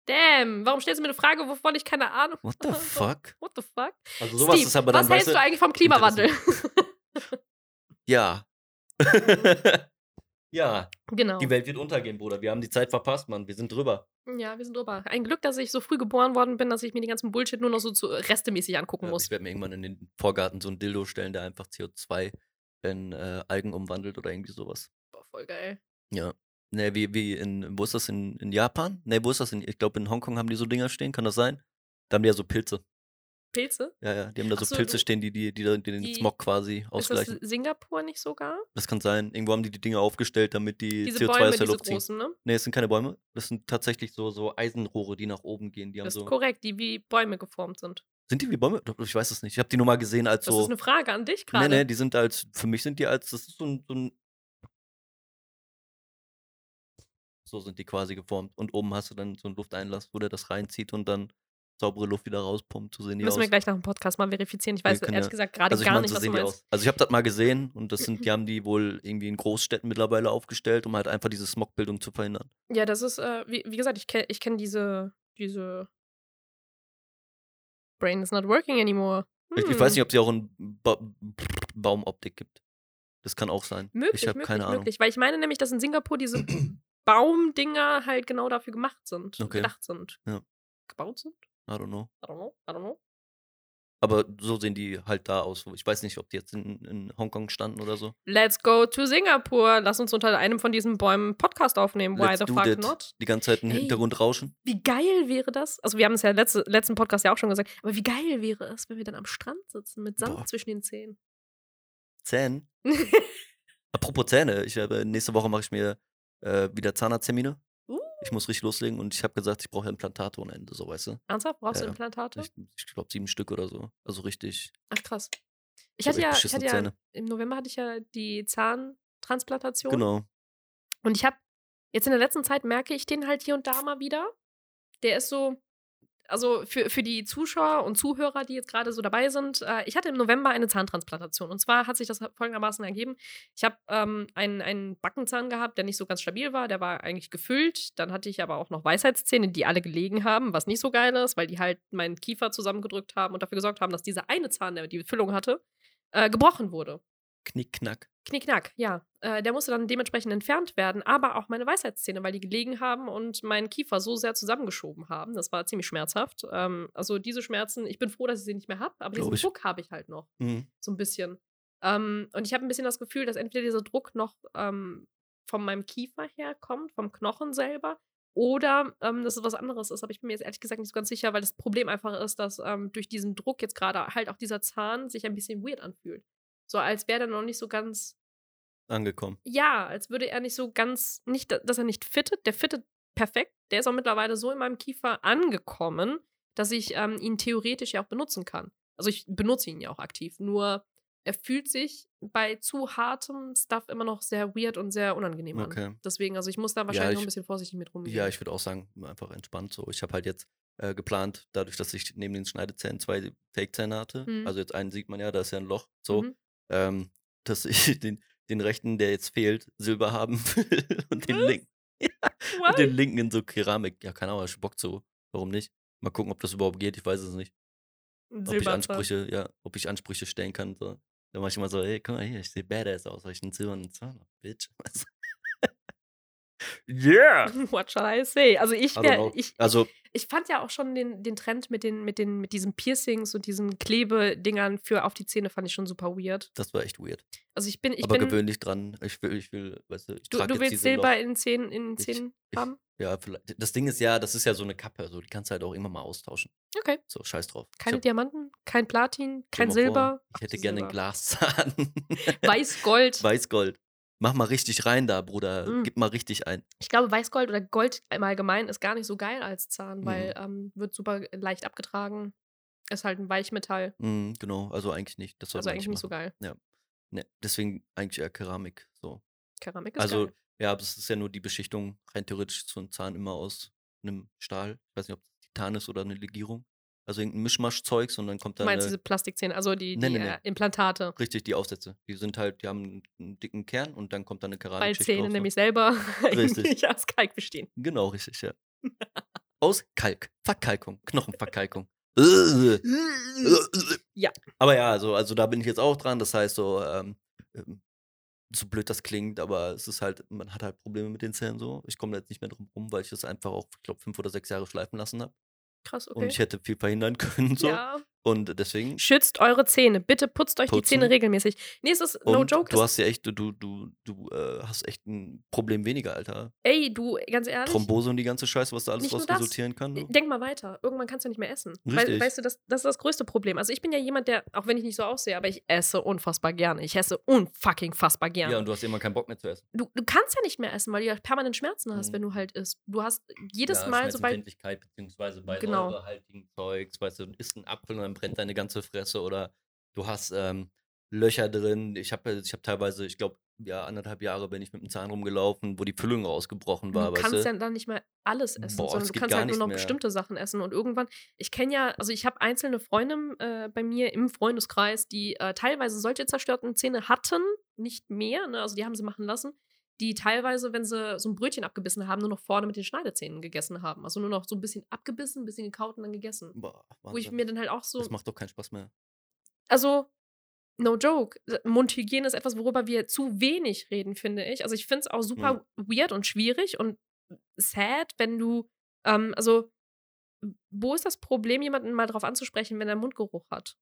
Damn, warum stellst du mir eine Frage, wovon ich keine Ahnung What the fuck? What the fuck? Also sowas Steve, ist aber dann, was weißt hältst du eigentlich vom Klimawandel? Ja. Ja, genau. die Welt wird untergehen, Bruder. Wir haben die Zeit verpasst, Mann. Wir sind drüber. Ja, wir sind drüber. Ein Glück, dass ich so früh geboren worden bin, dass ich mir die ganzen Bullshit nur noch so zu restemäßig angucken Ja, muss. ich werde mir irgendwann in den Vorgarten so ein Dildo stellen, der einfach CO2 in äh, Algen umwandelt oder irgendwie sowas. Boah, voll geil. Ja. Ne, wie, wie in, wo ist das in, in Japan? Ne, wo ist das in, ich glaube in Hongkong haben die so Dinger stehen, kann das sein? Da haben die ja so Pilze. Pilze? Ja, ja, die haben da so so, Pilze stehen, die, die, die, die den Die- Smog quasi Ist das ausgleichen. Das, Singapur nicht sogar? kann sein. Irgendwo haben die die Dinger aufgestellt, damit die Diese CO2 Bäume, aus der diese Luft ziehen. großen, ne? Ne, es sind keine Bäume. Das sind tatsächlich so, so Eisenrohre, die nach oben gehen. Die haben Das ist so. korrekt, die wie Bäume geformt sind. Sind die wie Bäume? Ich weiß es nicht. Ich habe die nur mal gesehen als Das so. ist eine Frage an dich Nee, gerade. nee, die sind als, für mich sind die als, das ist so ein, so ein, so sind die quasi geformt. Und oben hast du dann so einen Lufteinlass, wo der das reinzieht und dann saubere Luft wieder rauspumpt. So sehen die Müssen aus. wir gleich nach dem Podcast mal verifizieren. Ich weiß ehrlich ja- gesagt gerade also ich gar meine, nicht, so was du meinst. Also ich habe das mal gesehen und das sind, die haben die wohl irgendwie in Großstädten mittlerweile aufgestellt, um halt einfach diese Smogbildung zu verhindern. Ja, das ist, äh, wie, wie gesagt, ich kenne ich kenn diese, diese Brain is not working anymore. Ich, ich weiß Hm. nicht, ob es hier auch in ba Baumoptik gibt. Das kann auch sein. Möglich, ich habe keine Ahnung. möglich. Weil ich meine nämlich, dass in Singapur diese Baumdinger halt genau dafür gemacht sind, Okay. gedacht sind. Ja. Gebaut sind? I don't know. I don't know, I don't know. Aber so sehen die halt da aus. Ich weiß nicht, ob die jetzt in, in Hongkong standen oder so. Let's go to Singapur. Lass uns unter einem von diesen Bäumen Podcast aufnehmen. Why Let's the fuck that. not? Die ganze Zeit im. Hintergrund rauschen. Wie geil wäre das? Also, wir haben es ja letzte, letzten Podcast ja auch schon gesagt, aber wie geil wäre es, wenn wir dann am Strand sitzen mit Sand Boah. zwischen den Zähnen? Zähnen. Apropos Zähne, ich habe, nächste Woche mache ich mir äh, wieder Zahnarzttermine. Ich muss richtig loslegen und ich habe gesagt, ich brauche Implantate ohne Ende, so weißt du. Ernsthaft? Brauchst du Ja. Implantate? Ich, ich glaube sieben Stück oder so. Also richtig. Ach, krass. Ich Ich hatte ja, ich hatte ja im November hatte ich ja die Zahntransplantation. Genau. Und ich habe jetzt in der letzten Zeit merke ich den halt hier und da mal wieder. Der ist so, also für, für die Zuschauer und Zuhörer, die jetzt gerade so dabei sind, äh, ich hatte im November eine Zahntransplantation. Und zwar hat sich das folgendermaßen ergeben. Ich habe ähm, einen, einen Backenzahn gehabt, der nicht so ganz stabil war. Der war eigentlich gefüllt. Dann hatte ich aber auch noch Weisheitszähne, die alle gelegen haben, was nicht so geil ist, weil die halt meinen Kiefer zusammengedrückt haben und dafür gesorgt haben, dass dieser eine Zahn, der die Füllung hatte, äh, gebrochen wurde. Knickknack. Knickknack, ja. Äh, der musste dann dementsprechend entfernt werden, aber auch meine Weisheitszähne, weil die gelegen haben und meinen Kiefer so sehr zusammengeschoben haben. Das war ziemlich schmerzhaft. Ähm, also diese Schmerzen, ich bin froh, dass ich sie nicht mehr habe, aber Glaub diesen ich. Druck habe ich halt noch, Mhm. so ein bisschen. Ähm, und ich habe ein bisschen das Gefühl, dass entweder dieser Druck noch ähm, von meinem Kiefer herkommt, vom Knochen selber, oder ähm, dass es was anderes ist. Aber ich bin mir jetzt ehrlich gesagt nicht so ganz sicher, weil das Problem einfach ist, dass ähm, durch diesen Druck jetzt gerade halt auch dieser Zahn sich ein bisschen weird anfühlt. So als wäre der noch nicht so ganz Angekommen. ja, als würde er nicht so ganz, nicht, da- dass er nicht fittet. Der fittet perfekt. Der ist auch mittlerweile so in meinem Kiefer angekommen, dass ich ähm, ihn theoretisch ja auch benutzen kann. Also ich benutze ihn ja auch aktiv. Nur er fühlt sich bei zu hartem Stuff immer noch sehr weird und sehr unangenehm an. Okay. Deswegen, also ich muss da wahrscheinlich noch ich- ein bisschen vorsichtig mit rumgehen. Ja, ich würde auch sagen, einfach entspannt so. Ich habe halt jetzt äh, geplant, dadurch, dass ich neben den Schneidezähnen zwei Fake-Zähne hatte. Mhm. Also jetzt einen sieht man ja, da ist ja ein Loch. So. Mhm. Ähm, dass ich den, den rechten, der jetzt fehlt, Silber haben will und den linken. Ja, und den linken in so Keramik. Ja, keine Ahnung, ich Bock so. Warum nicht? Mal gucken, ob das überhaupt geht. Ich weiß es nicht. Ob ich. Ansprüche, ja, ob ich Ansprüche stellen kann. So. Dann mach ich immer so, ey, guck mal hier, ich sehe badass aus, weil ich einen silbernen Zahn hab, bitch. Weißt du? yeah! What shall I say? Also ich, wär, ich, Also, ich fand ja auch schon den, den Trend mit, den, mit, den, mit diesen Piercings und diesen Klebedingern für auf die Zähne fand ich schon super weird. das war echt weird. Also ich bin, ich Aber bin, gewöhn dich dran. Ich will, ich will, weißt du, ich du, du willst Silber in den Zähnen, in Ich- Zähnen ich- haben? Ja, vielleicht. Das Ding ist ja, das ist ja so eine Kappe, so die kannst du halt auch immer mal austauschen. Okay. So, scheiß drauf. Ich Keine hab- Diamanten, kein Platin, kein Silber. Vor, ich hätte Ach, gerne einen Silber. Glaszahn. Weiß-Gold. Weißgold. Mach mal richtig rein da, Bruder. Mm. Gib mal richtig ein. Ich glaube, Weißgold oder Gold im Allgemeinen ist gar nicht so geil als Zahn, Mhm. weil ähm, wird super leicht abgetragen. Ist halt ein Weichmetall. Mm, genau, also eigentlich nicht. Das Also eigentlich nicht so geil. Ne, deswegen eigentlich eher Keramik. So. Keramik ist Also, geil. ja, aber es ist ja nur die Beschichtung, rein theoretisch so ein Zahn immer aus einem Stahl. Ich weiß nicht, ob es Titan ist oder eine Legierung. Also irgendein Mischmaschzeugs und dann kommt Du da meinst eine, diese Plastikzähne, also die, Nee, die nee, nee. Äh, Implantate. richtig die Aufsätze. Die sind halt, die haben einen, dicken Kern und dann kommt da eine Weil Keramikschicht Zähne drauf. so. nämlich selber Richtig. aus Kalk bestehen. Genau, richtig, ja. Aus Kalk. Verkalkung. Knochenverkalkung. Ja. Aber ja, also, also da bin ich jetzt auch dran. Das heißt so, ähm, ähm, so blöd das klingt, aber es ist halt, man hat halt Probleme mit den Zähnen so. Ich komme da jetzt nicht mehr drum rum, weil ich das einfach auch, ich glaube, fünf oder sechs Jahre schleifen lassen habe. Krass, Und okay. ich hätte viel verhindern können so. Ja. Und deswegen. Schützt eure Zähne. Bitte putzt euch die Putzen. Zähne regelmäßig. Nächstes, no Und joke, du ist, hast ja echt, du, du, du, äh, hast echt ein Problem weniger, Alter. ey, du, ganz ehrlich, Thrombose und die ganze Scheiße, was da alles Nicht nur raus das. resultieren kann. Du. denk mal weiter. Irgendwann kannst du nicht mehr essen. Richtig. weißt du, das, das ist das größte Problem. Also ich bin ja jemand, der, auch wenn ich nicht so aussehe, aber ich esse unfassbar gerne. Ich esse unfucking fassbar gerne. Ja, und du hast immer keinen Bock mehr zu essen. du, du kannst ja nicht mehr essen, weil du ja permanent Schmerzen hast, Mhm. wenn du halt isst. Du hast jedes ja, Mal, sobald. Beziehungsweise bei Genau. säurehaltigen Zeugs, weißt du isst einen Apfel und dann brennt deine ganze Fresse oder du hast ähm, Löcher drin. Ich habe ich hab teilweise, ich glaube, ja, anderthalb Jahre bin ich mit dem Zahn rumgelaufen, wo die Füllung rausgebrochen war, Du weißt kannst du? ja dann nicht mehr alles essen, Boah, sondern du kannst halt nur noch mehr. bestimmte Sachen essen. Und irgendwann, ich kenne ja, also ich habe einzelne Freunde äh, bei mir im Freundeskreis, die äh, teilweise solche zerstörten Zähne hatten, nicht mehr, ne? also die haben sie machen lassen, die teilweise, wenn sie so ein Brötchen abgebissen haben, nur noch vorne mit den Schneidezähnen gegessen haben. Also nur noch so ein bisschen abgebissen, ein bisschen gekaut und dann gegessen. Boah, Wo ich mir dann halt auch so, Das macht doch keinen Spaß mehr. also, no joke. Mundhygiene ist etwas, worüber wir zu wenig reden, finde ich. Also, ich finde es auch super weird und schwierig und sad, wenn du, ähm, also, wo ist das Problem, jemanden mal drauf anzusprechen, wenn er Mundgeruch hat?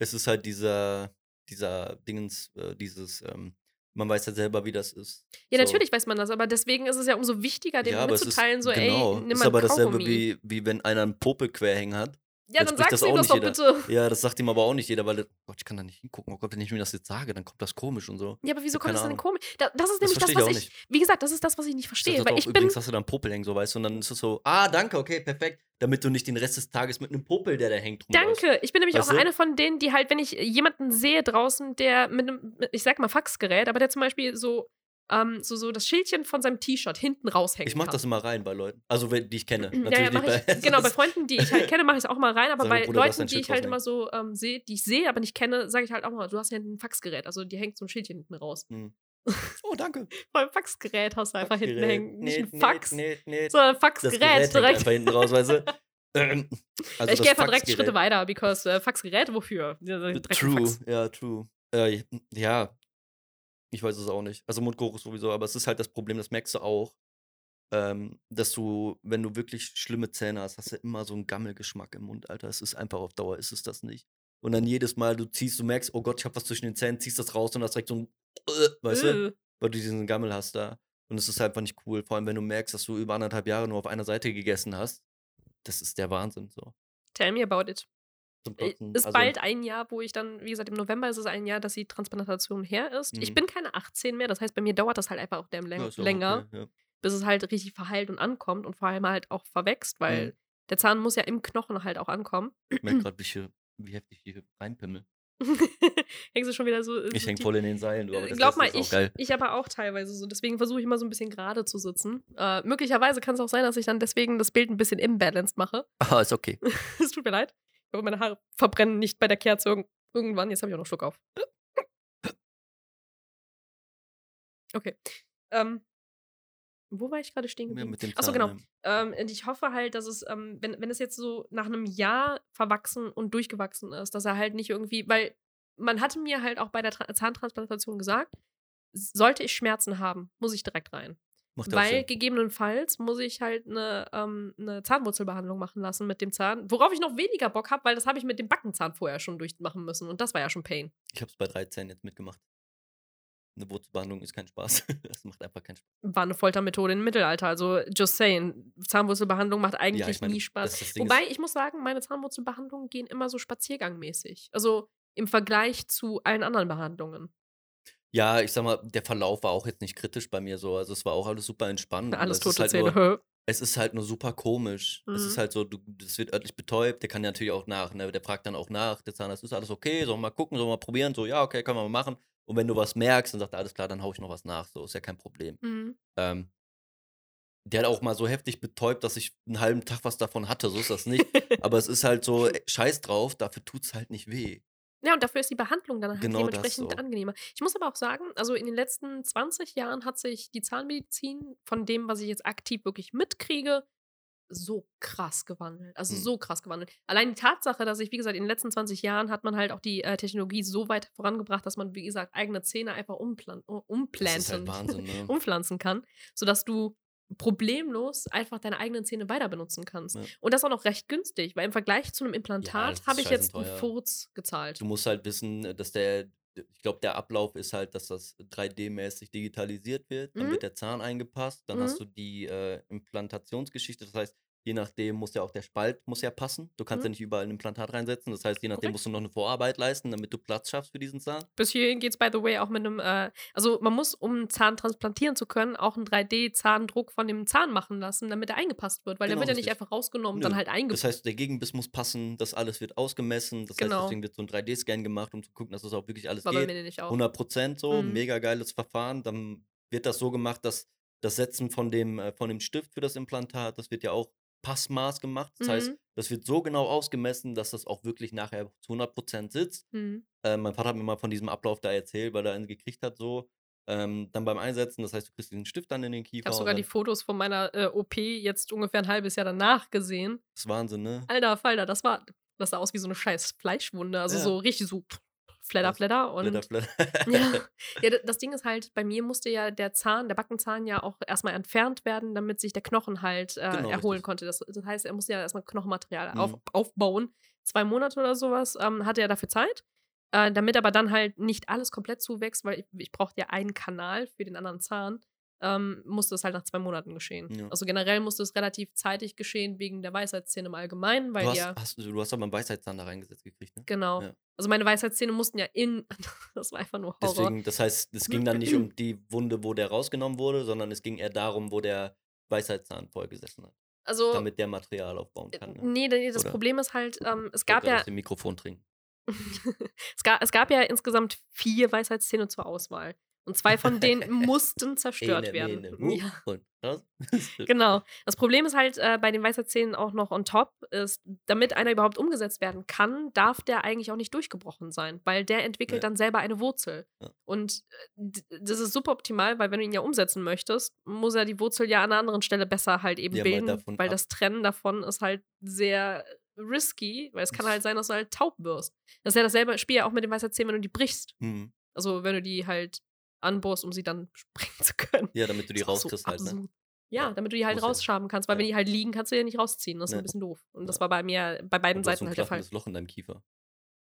Es ist halt dieser, dieser Dingens, äh, dieses, ähm, man weiß ja selber, wie das ist. Ja, So. natürlich weiß man das, aber deswegen ist es ja umso wichtiger, dem Ja, aber es ist, mitzuteilen, so, genau, ey, nimm ist mal aber ein dasselbe wie, wie wenn einer einen Popel quer hängen hat. Ja, Dann dann sagst das du ihm auch das doch nicht bitte. Ja, das sagt ihm aber auch nicht jeder, weil, Gott, ich kann da nicht hingucken. Oh Gott, wenn ich mir das jetzt sage, dann kommt das komisch und so. Ja, aber wieso kommt das denn komisch? Da, das ist Das nämlich das, ich was auch ich, nicht. wie gesagt, das ist das, was ich nicht Ich verstehe, dachte weil auch, ich bin, übrigens hast du da einen Popel hängen, so weißt du, und dann ist es so, ah, danke, okay, perfekt, damit du nicht den Rest des Tages mit einem Popel, der da hängt, rumläufst. Danke. Ich bin nämlich Weißt auch du? eine von denen, die halt, wenn ich jemanden sehe draußen, der mit einem, ich sag mal Faxgerät, aber der zum Beispiel so, ähm, so, so das Schildchen von seinem T-Shirt hinten raushängen Ich mach kann. das immer rein bei Leuten. Also, wenn- die ich kenne. Ja, ja, Natürlich mach nicht ich, bei. genau, bei Freunden, die ich halt kenne, mache ich es auch mal rein, aber Sag bei Bruder, Leuten, die ich halt immer so ähm, sehe, die ich sehe, aber nicht kenne, sage ich halt auch mal, du hast ja ein Faxgerät, also die hängt so ein Schildchen hinten raus. Hm. Oh, danke. Beim Faxgerät hast du einfach hinten Faxgerät. hängen. Nicht Nee, ein Fax, Nee, nee. sondern ein Das Faxgerät Gerät hängt direkt. einfach hinten raus, weißt du? Ähm, also ich das gehe einfach direkt. Schritte weiter, because äh, Faxgerät, wofür? Ja, direkt True, Fax. ja, true. Äh, ja, ich weiß es auch nicht. Also Mundgeruch sowieso, aber es ist halt das Problem, das merkst du auch, ähm, dass du, wenn du wirklich schlimme Zähne hast, hast du immer so einen Gammelgeschmack im Mund, Alter. Es ist einfach auf Dauer, ist es das nicht. Und dann jedes Mal, du ziehst, du merkst, oh Gott, ich hab was zwischen den Zähnen, ziehst das raus und hast direkt so ein, äh, weißt du, weil du diesen Gammel hast da. Und es ist einfach nicht cool, vor allem wenn du merkst, dass du über anderthalb Jahre nur auf einer Seite gegessen hast. Das ist der Wahnsinn, so. Tell me about it. Zum Äh, Kotzen. Ist Also, bald ein Jahr, wo ich dann, wie gesagt, im November ist es ein Jahr, dass die Transplantation her ist. Ich Mhm. bin keine 18 mehr, das heißt, bei mir dauert das halt einfach auch läng ja länger, okay, ja. bis es halt richtig verheilt und ankommt und vor allem halt auch verwächst, weil Mhm. der Zahn muss ja im Knochen halt auch ankommen. Ich merke gerade, wie, ich wie heftig ich hier reinpimmel. Hängst du schon wieder so. Ich so häng voll in den Seilen, du, aber Äh, das Glaub mal, ist auch ich, geil. ich aber auch teilweise so. Deswegen versuche ich immer so ein bisschen gerade zu sitzen. Äh, möglicherweise kann es auch sein, dass ich dann deswegen das Bild ein bisschen imbalanced mache. Ah, ist okay. Es tut mir leid. Aber meine Haare verbrennen nicht bei der Kerze irg irgendwann. Jetzt habe ich auch noch Schluck auf. Okay. Ähm, wo war ich gerade stehen Ja, geblieben? mit dem Achso, genau. ja. Ähm, und ich hoffe halt, dass es, ähm, wenn, wenn es jetzt so nach einem Jahr verwachsen und durchgewachsen ist, dass er halt nicht irgendwie, weil man hatte mir halt auch bei der Tra Zahntransplantation gesagt, sollte ich Schmerzen haben, muss ich direkt rein. Ja Weil Sinn. gegebenenfalls muss ich halt eine, ähm, eine Zahnwurzelbehandlung machen lassen mit dem Zahn, worauf ich noch weniger Bock habe, weil das habe ich mit dem Backenzahn vorher schon durchmachen müssen und das war ja schon Pain. Ich hab's bei drei Zähnen jetzt mitgemacht. Eine Wurzelbehandlung ist kein Spaß. Das macht einfach keinen Spaß. War eine Foltermethode im Mittelalter, also just saying, Zahnwurzelbehandlung macht eigentlich ich meine, nie Spaß. das- das Wobei, ich muss sagen, meine Zahnwurzelbehandlungen gehen immer so spaziergangmäßig. Also im Vergleich zu allen anderen Behandlungen. Ja, ich sag mal, der Verlauf war auch jetzt nicht kritisch bei mir so. Also es war auch alles super entspannend. Alles es ist tote halt Zähne. Nur, es ist halt nur super komisch. Es Mhm. ist halt so, du, das wird örtlich betäubt, der kann ja natürlich auch nach, ne? Der fragt dann auch nach, der Zahnarzt, ist alles okay, sollen wir mal gucken, sollen wir mal probieren? So, ja, okay, können wir mal machen. Und wenn du was merkst, dann sagt er, alles klar, dann hau ich noch was nach. So, ist ja kein Problem. Mhm. Ähm, der hat auch mal so heftig betäubt, dass ich einen halben Tag was davon hatte. So ist das nicht. Aber es ist halt so, scheiß drauf, dafür tut's halt nicht weh. Ja, und dafür ist die Behandlung dann halt Genau dementsprechend so. angenehmer. Ich muss aber auch sagen, also in den letzten 20 Jahren hat sich die Zahnmedizin von dem, was ich jetzt aktiv wirklich mitkriege, so krass gewandelt. Also Hm. so krass gewandelt. Allein die Tatsache, dass ich, wie gesagt, in den letzten 20 Jahren hat man halt auch die äh, Technologie so weit vorangebracht, dass man, wie gesagt, eigene Zähne einfach umplan halt umplanten, Wahnsinn, ne? umpflanzen kann, sodass du problemlos einfach deine eigenen Zähne weiter benutzen kannst. Ja. Und das auch noch recht günstig, weil im Vergleich zu einem Implantat ist habe ich jetzt einen scheißenteuer. Furz gezahlt. Du musst halt wissen, dass der, ich glaube, der Ablauf ist halt, dass das 3D-mäßig digitalisiert wird. Dann Mhm. wird der Zahn eingepasst. Dann Mhm. hast du die äh, Implantationsgeschichte. Das heißt, je nachdem muss ja auch der Spalt muss ja passen. Du kannst Mhm. ja nicht überall ein Implantat reinsetzen. Das heißt, je nachdem Korrekt. musst du noch eine Vorarbeit leisten, damit du Platz schaffst für diesen Zahn. Bis hierhin geht es, by the way, auch mit einem, äh, also man muss, um einen Zahn transplantieren zu können, auch einen 3D-Zahndruck von dem Zahn machen lassen, damit er eingepasst wird. Weil der Genau, wird ja nicht einfach rausgenommen, Nö. dann halt Das eingepasst. heißt, der Gegenbiss muss passen, das alles wird ausgemessen. Das heißt, Genau. deswegen wird so ein 3D-Scan gemacht, um zu gucken, dass das auch wirklich alles War bei geht. mir nicht auch. 100 Prozent so, Mhm. mega geiles Verfahren. Dann wird das so gemacht, dass das Setzen von dem, äh, von dem Stift für das Implantat, das wird ja auch Passmaß gemacht. Das heißt, Mhm. das wird so genau ausgemessen, dass das auch wirklich nachher zu 100 Prozent sitzt. Mhm. Äh, mein Vater hat mir mal von diesem Ablauf da erzählt, weil er einen gekriegt hat so. Ähm, dann beim Einsetzen, das heißt, du kriegst diesen Stift dann in den Ich Kiefer. habe und sogar die Fotos von meiner äh, OP jetzt ungefähr ein halbes Jahr danach gesehen. das ist Wahnsinn, ne? Alter Falter, das war, das sah aus wie so eine scheiß Fleischwunde. Also Ja. so richtig so pff, flatter, flatter. Und Flitter, flitter. ja. ja, das Ding ist halt, bei mir musste ja der Zahn, der Backenzahn ja auch erstmal entfernt werden, damit sich der Knochen halt äh, Genau, erholen richtig. konnte. Das, das heißt, er musste ja erstmal Knochenmaterial Mhm. auf, aufbauen. Zwei Monate oder sowas ähm, hatte er dafür Zeit. Äh, damit aber dann halt nicht alles komplett zuwächst, weil ich, ich brauchte ja einen Kanal für den anderen Zahn, ähm, musste es halt nach zwei Monaten geschehen. Ja. Also generell musste es relativ zeitig geschehen, wegen der Weisheitszähne im Allgemeinen, weil Du hast, ja. hast, du hast aber einen Weisheitszahn da reingesetzt gekriegt, ne? Genau. Ja. Also meine Weisheitszähne mussten ja in. Das war einfach nur Horror. Deswegen, das heißt, es ging dann nicht um die Wunde, wo der rausgenommen wurde, sondern es ging eher darum, wo der Weisheitszahn vollgesessen hat. also. Damit der Material aufbauen kann. Ne? Nee, nee, das Oder? Problem ist halt, ähm, es gab ja. aus dem Mikrofon trinken. es, gab, es gab ja insgesamt vier Weisheitszähne zur Auswahl. Und zwei von denen mussten zerstört werden. Ja. Genau. Das Problem ist halt äh, bei den Weisheitszähnen auch noch on top, ist, damit einer überhaupt umgesetzt werden kann, darf der eigentlich auch nicht durchgebrochen sein, weil der entwickelt Ja. dann selber eine Wurzel. Ja. Und das ist super optimal, weil wenn du ihn ja umsetzen möchtest, muss er die Wurzel ja an einer anderen Stelle besser halt eben bilden, weil ab- das Trennen davon ist halt sehr risky, weil es kann halt sein, dass du halt taub wirst. Das ist ja dasselbe Spiel ja auch mit den Weisheitszähnen, wenn du die brichst. Hm. Also wenn du die halt anbohrst, um sie dann sprengen zu können. Ja, damit du die auch so rauskriegst halt, ne? Ja, Ja, damit du die halt muss ja. rausschaben kannst, weil Ja. wenn die halt liegen, kannst du die ja nicht rausziehen. Das ist Nee. ein bisschen doof. Und das Ja. war bei mir bei beiden Seiten halt der Fall. klaffendes Loch in deinem Kiefer.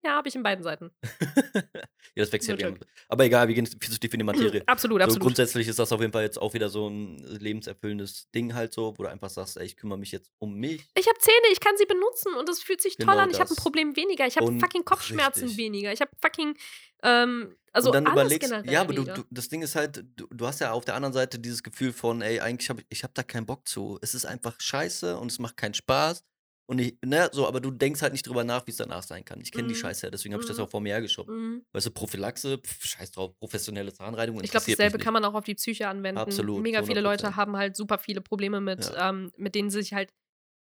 Ja, habe ich in beiden Seiten. ja, das wächst ja wieder. Aber egal, wir gehen viel zu tief in die Materie. Absolut, So absolut. grundsätzlich ist das auf jeden Fall jetzt auch wieder so ein lebenserfüllendes Ding halt so, wo du einfach sagst, ey, ich kümmere mich jetzt um mich. ich habe Zähne, ich kann sie benutzen und es fühlt sich toll Genau an. Ich habe ein. Problem weniger. Ich habe fucking Kopfschmerzen richtig. weniger. Ich habe fucking, ähm, also und dann alles überlegst, generell ja, aber du, du, das Ding ist halt, du, du hast ja auf der anderen Seite dieses Gefühl von, ey, eigentlich habe ich, ich habe da keinen Bock zu. Es ist einfach scheiße und es macht keinen Spaß. Und ich, ne, so, aber du denkst halt nicht drüber nach, wie es danach sein kann. Ich kenne die Mhm. Scheiße ja, deswegen habe ich das Mhm. auch vor mir hergeschoben. Mhm. Weißt du, Prophylaxe, pf, scheiß drauf, professionelle Zahnreinigung. Ich glaube, dasselbe kann man auch auf die Psyche anwenden. Absolut, Mega zu viele 100%. Leute haben halt super viele Probleme mit, ähm, mit denen sie sich halt.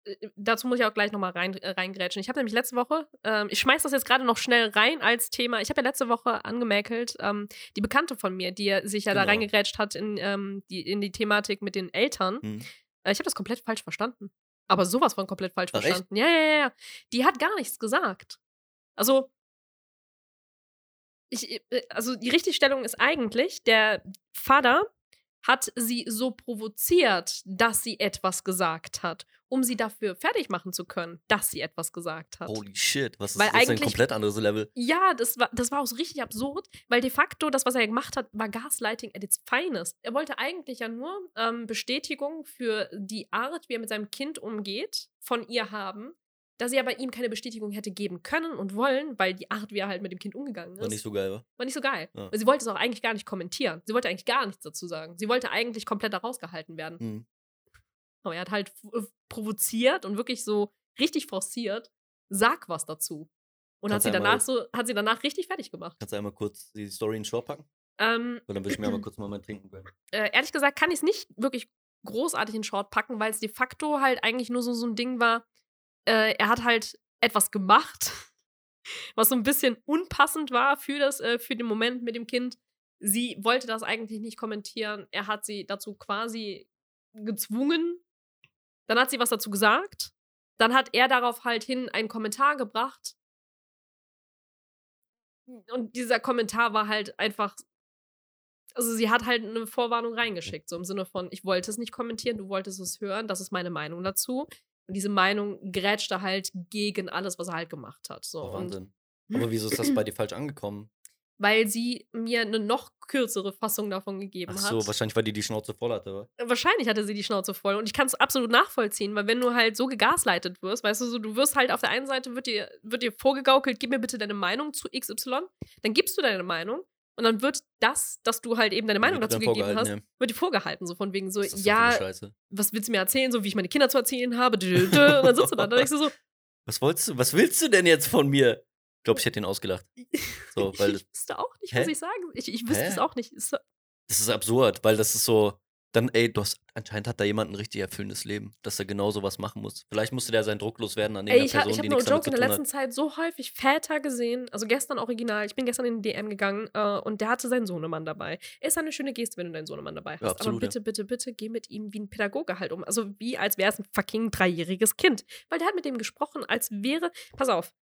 äh, Dazu muss ich auch gleich nochmal rein, äh, reingrätschen. Ich habe nämlich letzte Woche, ähm, ich schmeiß das jetzt gerade noch schnell rein als Thema. Ich habe ja letzte Woche angemäkelt, ähm, die Bekannte von mir, die ja sich ja da Genau. reingegrätscht hat in, ähm, die, in die Thematik mit den Eltern. Mhm. Äh, ich habe das komplett falsch verstanden. Aber sowas von komplett falsch Ach, echt? verstanden. Ja, ja, ja, ja. Die hat gar nichts gesagt. Also, ich, äh, also die Richtigstellung ist eigentlich, der Vater hat sie so provoziert, dass sie etwas gesagt hat, um sie dafür fertig machen zu können, dass sie etwas gesagt hat. Holy shit, was ist Weil das ist ein komplett anderes Level? Ja, das war, das war auch so richtig absurd, weil de facto das, was er gemacht hat, war Gaslighting at its finest. Er wollte eigentlich ja nur ähm, Bestätigung für die Art, wie er mit seinem Kind umgeht, von ihr haben, da sie aber ihm keine Bestätigung hätte geben können und wollen, weil die Art, wie er halt mit dem Kind umgegangen ist, War nicht so geil, wa? war nicht so geil. Ja. Sie wollte es auch eigentlich gar nicht kommentieren. Sie wollte eigentlich gar nichts dazu sagen. Sie wollte eigentlich komplett da rausgehalten werden. Mhm. Aber er hat halt äh, provoziert und wirklich so richtig forciert, sag was dazu. Und hat sie danach so, hat sie danach richtig fertig gemacht. Kannst du einmal kurz die Story in den Short packen? Ähm, Weil dann will ich mir einmal kurz mal mein Trinken gönnen. äh, ehrlich gesagt kann ich es nicht wirklich großartig in Short packen, weil es de facto halt eigentlich nur so, so ein Ding war. Äh, er hat halt etwas gemacht, was so ein bisschen unpassend war für, das, äh, für den Moment mit dem Kind. Sie wollte das eigentlich nicht kommentieren. Er hat sie dazu quasi gezwungen. Dann hat sie was dazu gesagt. Dann hat er darauf halt hin einen Kommentar gebracht. Und dieser Kommentar war halt einfach also sie hat halt eine Vorwarnung reingeschickt, so im Sinne von, ich wollte es nicht kommentieren, du wolltest es hören, das ist meine Meinung dazu. Und diese Meinung grätschte halt gegen alles, was er halt gemacht hat. So. Oh, und Wahnsinn. Aber wieso ist das bei dir falsch angekommen? Weil sie mir eine noch kürzere Fassung davon gegeben Ach hat. so, wahrscheinlich, weil die die Schnauze voll hatte, oder? Wahrscheinlich hatte sie die Schnauze voll und ich kann es absolut nachvollziehen, weil wenn du halt so gegasleitet wirst, weißt du, so du wirst halt auf der einen Seite wird dir, wird dir vorgegaukelt, gib mir bitte deine Meinung zu XY, dann gibst du deine Meinung und dann wird das, dass du halt eben deine Meinung dazu gegeben hast, vorgehalten, wird dir vorgehalten, so von wegen so, ja. Was ja, willst du mir erzählen, so wie ich meine Kinder zu erzählen habe, und dann sitzt du da, dann denkst du so, Was wolltest du, was willst du denn jetzt von mir? Ich glaube, ich hätte ihn ausgelacht. So, weil ich wüsste auch nicht, Hä? was ich sagen Ich, ich wüsste Hä? es auch nicht. So- das ist absurd, weil das ist so, dann, ey, du hast, anscheinend hat da jemand ein richtig erfüllendes Leben, dass er genau sowas machen muss. Vielleicht musste der sein Druck loswerden an Ey, irgendeiner ich habe Person, ich hab die nichts damit joke zu in der letzten hat. Zeit so häufig Väter gesehen, also gestern original. Ich bin gestern in den DM gegangen äh, und der hatte seinen Sohnemann dabei. Ist eine schöne Geste, wenn du deinen Sohnemann dabei hast. Ja, absolut, aber bitte, bitte, bitte geh mit ihm wie ein Pädagoge halt um. Also wie als wäre es ein fucking dreijähriges Kind. Weil der hat mit dem gesprochen, als wäre. Pass auf,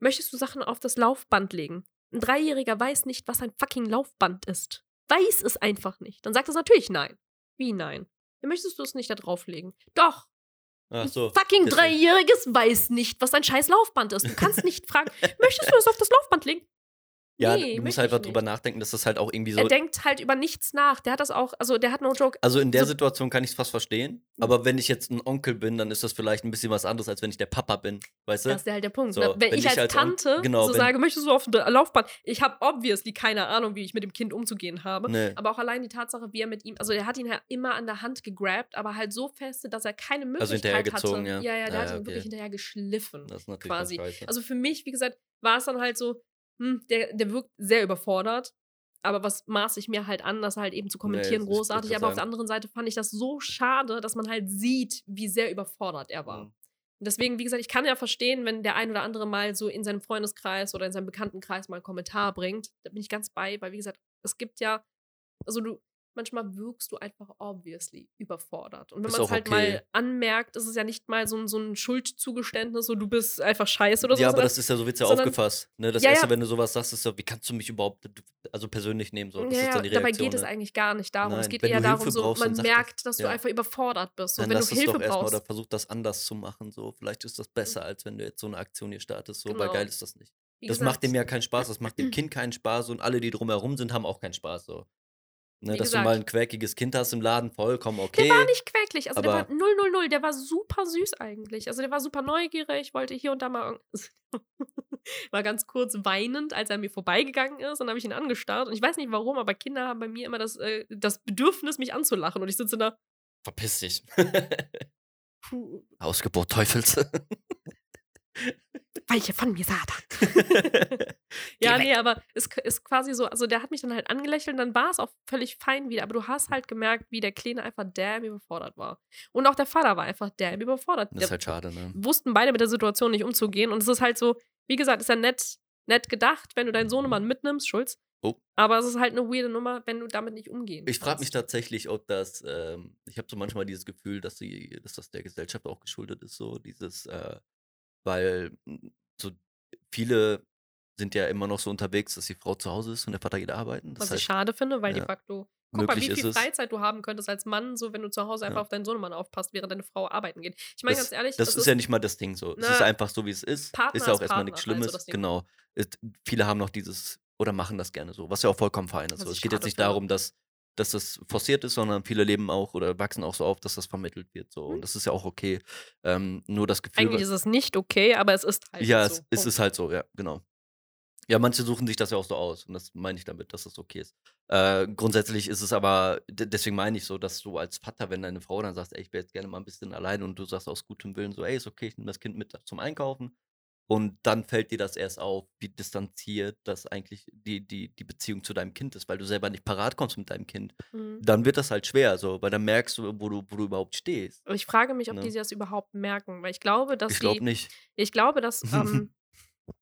möchtest du Sachen auf das Laufband legen? Ein Dreijähriger weiß nicht, was ein fucking Laufband ist. Weiß es einfach nicht. Dann sagt es natürlich nein. Wie nein? Wie möchtest du es nicht da drauflegen? Doch, Ach ein so. fucking deswegen. Dreijähriges weiß nicht, was ein scheiß Laufband ist. Du kannst nicht fragen, möchtest du es auf das Laufband legen? Ja, Nee, du musst halt einfach drüber nachdenken, dass das halt auch irgendwie so. Er denkt halt über nichts nach. Der hat das auch, also der hat no joke. Also in der so- Situation kann ich es fast verstehen. Mhm. Aber wenn ich jetzt ein Onkel bin, dann ist das vielleicht ein bisschen was anderes, als wenn ich der Papa bin. Weißt du? Das ist ja halt der Punkt. So, ne? wenn, wenn ich ich als On- Tante genau, so sage, möchtest du auf ein Laufband? Ich habe obviously keine Ahnung, wie ich mit dem Kind umzugehen habe. Nee. Aber auch allein die Tatsache, wie er mit ihm, also er hat ihn ja immer an der Hand gegrabt, aber halt so feste, dass er keine Möglichkeit Also hatte. ja. Ja, ja, der Ah, hat ihn okay. wirklich hinterher geschliffen. Das ist natürlich quasi. Also für mich, wie gesagt, war es dann halt so, hm, der, der wirkt sehr überfordert. Aber was maße ich mir halt an, das halt eben zu kommentieren, das- ich wollte großartig. Aber auf der anderen Seite fand ich das so schade, dass man halt sieht, wie sehr überfordert er war. Mhm. Und Deswegen, wie gesagt, ich kann ja verstehen, wenn der ein oder andere mal so in seinem Freundeskreis oder in seinem Bekanntenkreis mal einen Kommentar bringt. Da bin ich ganz bei, weil wie gesagt, es gibt ja, also du, manchmal wirkst du einfach obviously überfordert. Und wenn man es halt okay. mal anmerkt, ist es ja nicht mal so ein, so ein Schuldzugeständnis, so du bist einfach scheiße oder so. ja, aber das ist ja so wird's ja aufgefasst. Ne? Das Ja, erste, ja. wenn du sowas sagst, ist so, wie kannst du mich überhaupt also persönlich nehmen? So. Das ja, ist ja, dann die dabei Reaktion. geht es ne? eigentlich gar nicht darum. es Nein, geht wenn eher darum, so, brauchst, man merkt, dass du Ja. einfach überfordert bist. So, Dann wenn lass du es Hilfe doch brauchst. oder versuch das anders zu machen. So. Vielleicht ist das besser, als wenn du jetzt so eine Aktion hier startest. So, weil Genau. geil ist das nicht. Wie Das gesagt, macht dem ja keinen Spaß, das macht dem Kind keinen Spaß und alle, die drumherum sind, haben auch keinen Spaß. So. Ne, dass gesagt. du mal ein quäkiges Kind hast im Laden, vollkommen okay. Der war nicht quäklich. Also der war aber- 000, der war super süß eigentlich. Also der war super neugierig, wollte hier und da mal. war ganz kurz weinend, als er mir vorbeigegangen ist. Und dann habe ich ihn angestarrt. Und ich weiß nicht warum, aber Kinder haben bei mir immer das, äh, das Bedürfnis, mich anzulachen. Und ich sitze da. Verpiss dich. Puh, Ausgeburt Teufels. weiche von mir, Satan. Ja, weg. nee, aber es k- ist quasi so, also der hat mich dann halt angelächelt und dann war es auch völlig fein wieder. Aber du hast halt gemerkt, wie der Kleine einfach damn überfordert war. Und auch der Vater war einfach damn überfordert. Das ist halt schade, ne? wussten beide mit der Situation nicht umzugehen. Und es ist halt so, wie gesagt, ist ja nett, nett gedacht, wenn du deinen Sohnemann mitnimmst, Schulz. Oh. Aber es ist halt eine weirde Nummer, wenn du damit nicht umgehen Ich frage mich tatsächlich, ob das, ähm, ich habe so manchmal dieses Gefühl, dass sie, dass das der Gesellschaft auch geschuldet ist, so dieses, äh, weil m, so viele sind ja immer noch so unterwegs, dass die Frau zu Hause ist und der Vater geht arbeiten. Das Was ich heißt, schade finde, weil de ja, facto, guck mal, wie ist viel. Freizeit du haben könntest als Mann, so wenn du zu Hause einfach Ja. auf deinen Sohnemann aufpasst, während deine Frau arbeiten geht. Ich meine Das, ganz ehrlich, das es ist ja nicht mal das Ding so. Es ist Na, einfach so, wie es ist. Partner ist ja auch ist erstmal nichts halt so Schlimmes. das Ding. genau. Ist, viele haben noch dieses oder machen das gerne so, was ja auch vollkommen fein ist. Was So. ich Es geht jetzt nicht darum, dass, dass das forciert ist, sondern viele leben auch oder wachsen auch so auf, dass das vermittelt wird. So. Hm. Und das ist ja auch okay. Ähm, nur das Gefühl. Eigentlich ist es nicht okay, aber es ist halt Ja, so. es, es Punkt. ist halt so, ja, genau. Ja, manche suchen sich das ja auch so aus und das meine ich damit, dass das okay ist. Äh, grundsätzlich ist es aber, de- deswegen meine ich so, dass du als Vater, wenn deine Frau dann sagt, ey, ich wäre jetzt gerne mal ein bisschen allein und du sagst aus gutem Willen so, ey, ist okay, ich nehme das Kind mit zum Einkaufen und dann fällt dir das erst auf, wie distanziert das eigentlich die, die, die Beziehung zu deinem Kind ist, weil du selber nicht parat kommst mit deinem Kind. Mhm. Dann wird das halt schwer, so, weil dann merkst du, wo du, wo du überhaupt stehst. Ich frage mich, ob Ne? die das überhaupt merken, weil ich glaube, dass Ich glaube nicht. ich glaube, dass ähm,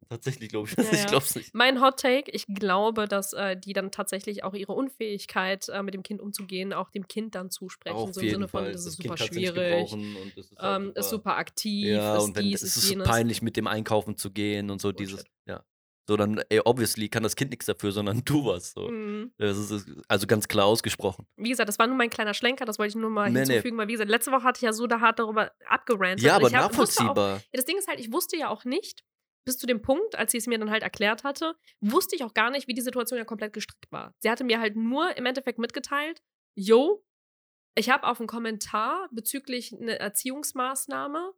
Tatsächlich glaube ich. Ja, ich glaube es nicht. mein Hot Take, ich glaube, dass äh, die dann tatsächlich auch ihre Unfähigkeit, äh, mit dem Kind umzugehen, auch dem Kind dann zusprechen. Auf so im Sinne von, Fall. das ist Kind super nicht schwierig, und es ist, halt ähm, ist super aktiv, Ja, ist und wenn dies, es ist jenes. peinlich, mit dem einkaufen zu gehen und so dieses, Bullshit. ja. So, dann, ey, obviously kann das Kind nichts dafür, sondern du was. So. Mhm. Das ist, also ganz klar ausgesprochen. Wie gesagt, das war nur mein kleiner Schlenker, das wollte ich nur mal Nee, nee. hinzufügen, weil wie gesagt, letzte Woche hatte ich ja so da hart darüber abgerantet. Ja, aber wusste auch, nachvollziehbar. Ja, das Ding ist halt, ich wusste ja auch nicht, bis zu dem Punkt, als sie es mir dann halt erklärt hatte, wusste ich auch gar nicht, wie die Situation ja komplett gestrickt war. Sie hatte mir halt nur im Endeffekt mitgeteilt, yo, ich habe auf einen Kommentar bezüglich einer Erziehungsmaßnahme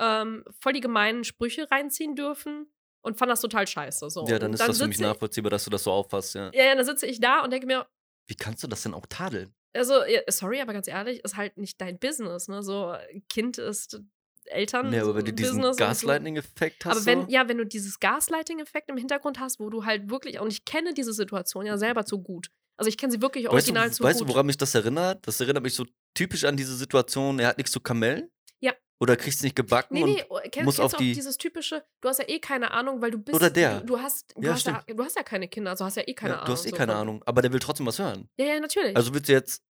ähm, voll die gemeinen Sprüche reinziehen dürfen und fand das total scheiße. So. Ja, dann ist das für mich nachvollziehbar, dass du das so auffasst, ja. Ja, ja, dann sitze ich da und denke mir, Wie kannst du das denn auch tadeln? also, sorry, aber ganz ehrlich, ist halt nicht dein Business, ne? So, Kind ist Eltern. Nee, aber wenn du diesen Business und du- Gaslighting-Effekt hast. Aber wenn, so, ja, wenn du dieses Gaslighting-Effekt im Hintergrund hast, wo du halt wirklich, und ich kenne diese Situation ja selber zu gut. Also ich kenne sie wirklich weißt du, original zu weißt gut. du, woran mich das erinnert? Das erinnert mich so typisch an diese Situation, er hat nichts zu kamellen. Ja. Oder kriegst nicht gebacken Nee, und nee, oh, kenn, muss kennst auf du auch die- dieses typische, du hast ja eh keine Ahnung, weil du bist. Oder der. Du, du hast, du, Ja, hast ja, du hast ja keine Kinder, also hast ja eh keine ja, Ahnung. du hast eh so keine von- Ahnung, aber der will trotzdem was hören. Ja, ja, natürlich. Also willst du jetzt.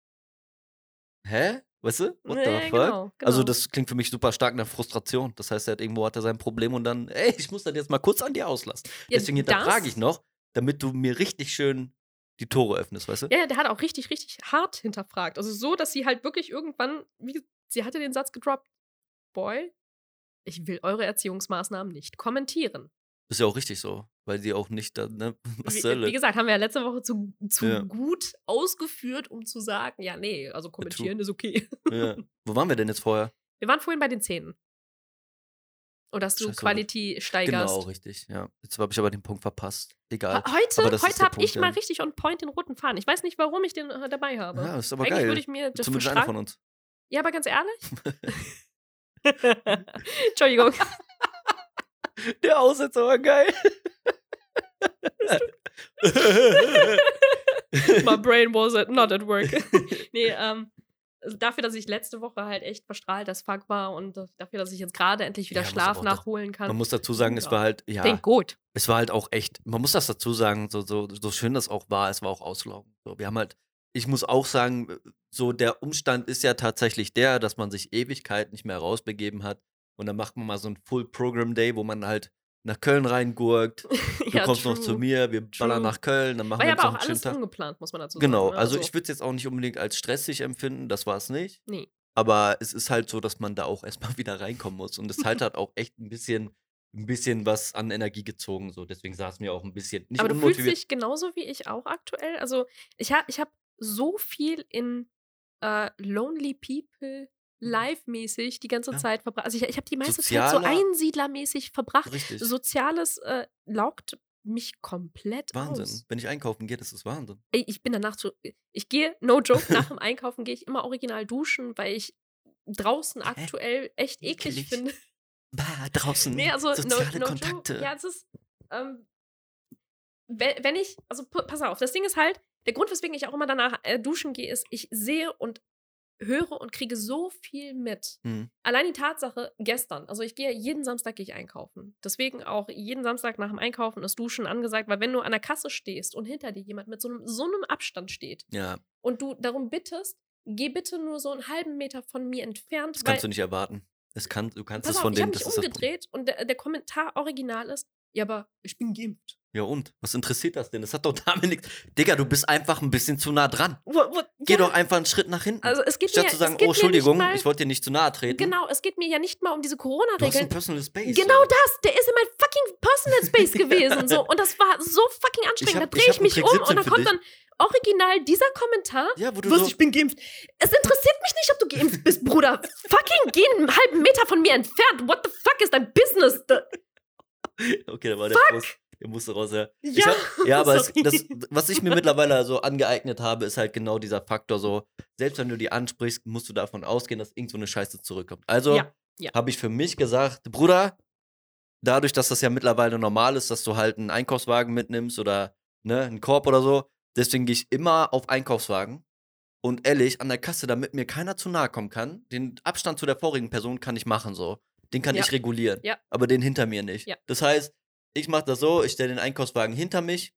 Hä? Weißt du? What the fuck? genau, Also genau. das klingt für mich super stark nach Frustration. Das heißt, er hat irgendwo hat er sein Problem und dann, ey, ich muss das jetzt mal kurz an dir auslassen. Ja, Deswegen hinterfrage ich noch, damit du mir richtig schön die Tore öffnest, weißt du? Ja, ja, der hat auch richtig, richtig hart hinterfragt. Also so, dass sie halt wirklich irgendwann, wie, sie hatte den Satz gedroppt, Boy, ich will eure Erziehungsmaßnahmen nicht kommentieren. Ist ja auch richtig so, weil die auch nicht da, ne? Was Wie, wie gesagt, haben wir ja letzte Woche zu, zu Ja. gut ausgeführt, um zu sagen, ja, nee, also kommentieren ist okay. ja. Wo waren wir denn jetzt vorher? Wir waren vorhin bei den Zähnen. Und dass du Scheiße, Quality steigerst. Genau, richtig, ja. Jetzt habe ich aber den Punkt verpasst. Egal. Heute, heute habe ich mal ja. richtig on point den roten Faden. Ich weiß nicht, warum ich den äh, dabei habe. Ja, ist aber Eigentlich geil. würde ich mir das Zumindest einer von uns. Ja, aber ganz ehrlich. Entschuldigung. Der Aussetzer war geil. My brain was at, not at work. nee, ähm, also dafür, dass ich letzte Woche halt echt verstrahlt das Fuck war und dafür, dass ich jetzt gerade endlich wieder Ja, Schlaf nachholen kann. Man muss dazu sagen, es war halt, ja, Klingt gut. es war halt auch echt, man muss das dazu sagen, so, so, so schön das auch war, es war auch auslaufen. So, wir haben halt, ich muss auch sagen, so der Umstand ist ja tatsächlich der, dass man sich Ewigkeit nicht mehr rausbegeben hat. Und dann macht man mal so ein Full Program Day, wo man halt nach Köln reingurkt. Du ja, kommst noch true. zu mir, wir ballern True. nach Köln, dann machen War wir aber noch auch einen alles Tag. ungeplant, muss man dazu Genau, sagen. ne? also ich würde es jetzt auch nicht unbedingt als stressig empfinden, das war es nicht. Nee. Aber es ist halt so, dass man da auch erstmal wieder reinkommen muss. Und es halt hat auch echt ein bisschen, ein bisschen was an Energie gezogen. So. Deswegen saß mir auch ein bisschen nicht aber du fühlst dich genauso wie ich auch aktuell. Also ich habe ich hab so viel in äh, Lonely People live-mäßig die ganze Ja. Zeit verbracht. Also ich, ich habe die meiste Zeit so Sozialer- einsiedlermäßig verbracht. Richtig. Soziales äh, laugt mich komplett Wahnsinn. aus. Wenn ich einkaufen gehe, das ist Wahnsinn. Ey, ich bin danach zu. Ich gehe, no joke, nach dem Einkaufen gehe ich immer original duschen, weil ich draußen aktuell echt eklig Eklig. finde. Bah, draußen. Nee, also soziale no, no Kontakte. Joke. Ja, es ist. Ähm, wenn, ich. Also pass auf, das Ding ist halt, der Grund, weswegen ich auch immer danach äh, duschen gehe, ist, ich sehe und höre und kriege so viel mit. Hm. Allein die Tatsache, gestern, also ich gehe jeden Samstag gehe ich einkaufen. Deswegen auch jeden Samstag nach dem Einkaufen ist Duschen angesagt, weil wenn du an der Kasse stehst und hinter dir jemand mit so einem, so einem Abstand steht Ja, und du darum bittest, geh bitte nur so einen halben Meter von mir entfernt, das kannst du nicht erwarten. Das kann, du kannst Pass es auf, von ich habe denen, mich umgedreht und der, der Kommentar original ist, ja, aber ich bin geimpft. Ja und? Was interessiert das denn? Das hat doch damit nichts. Digga, du bist einfach ein bisschen zu nah dran. Wo, wo, Geh ja, doch einfach einen Schritt nach hinten. Also es geht Statt mir, zu sagen, oh, Entschuldigung, nicht ich wollte dir nicht zu nahe treten. mal, Genau, es geht mir ja nicht mal um diese Du hast ein Corona-Regeln. Personal Space. Genau so. das, der ist in mein fucking Personal Space gewesen. So. Und das war so fucking anstrengend. hab- da ich drehe ich, einen mich um 17 und für kommt dich. dann original dieser Kommentar. Ja, wo du Was, so, ich bin geimpft. Es interessiert mich nicht, ob du geimpft bist, Bruder. Fucking geh einen halben Meter von mir entfernt. What the fuck ist dein Business? Da- Okay, da war der Frust. Der musste raus, ja. Ja, hab, ja, aber es, das, was ich mir mittlerweile so angeeignet habe, ist halt genau dieser Faktor so, selbst wenn du die ansprichst, musst du davon ausgehen, dass irgend so eine Scheiße zurückkommt. Also Ja, ja. habe ich für mich gesagt, Bruder, dadurch, dass das ja mittlerweile normal ist, dass du halt einen Einkaufswagen mitnimmst oder ne, einen Korb oder so, deswegen gehe ich immer auf Einkaufswagen. Und ehrlich, an der Kasse, damit mir keiner zu nahe kommen kann, den Abstand zu der vorigen Person kann ich machen so. Den kann Ja. ich regulieren. Ja. Aber den hinter mir nicht. Ja. Das heißt, ich mache das so, ich stelle den Einkaufswagen hinter mich,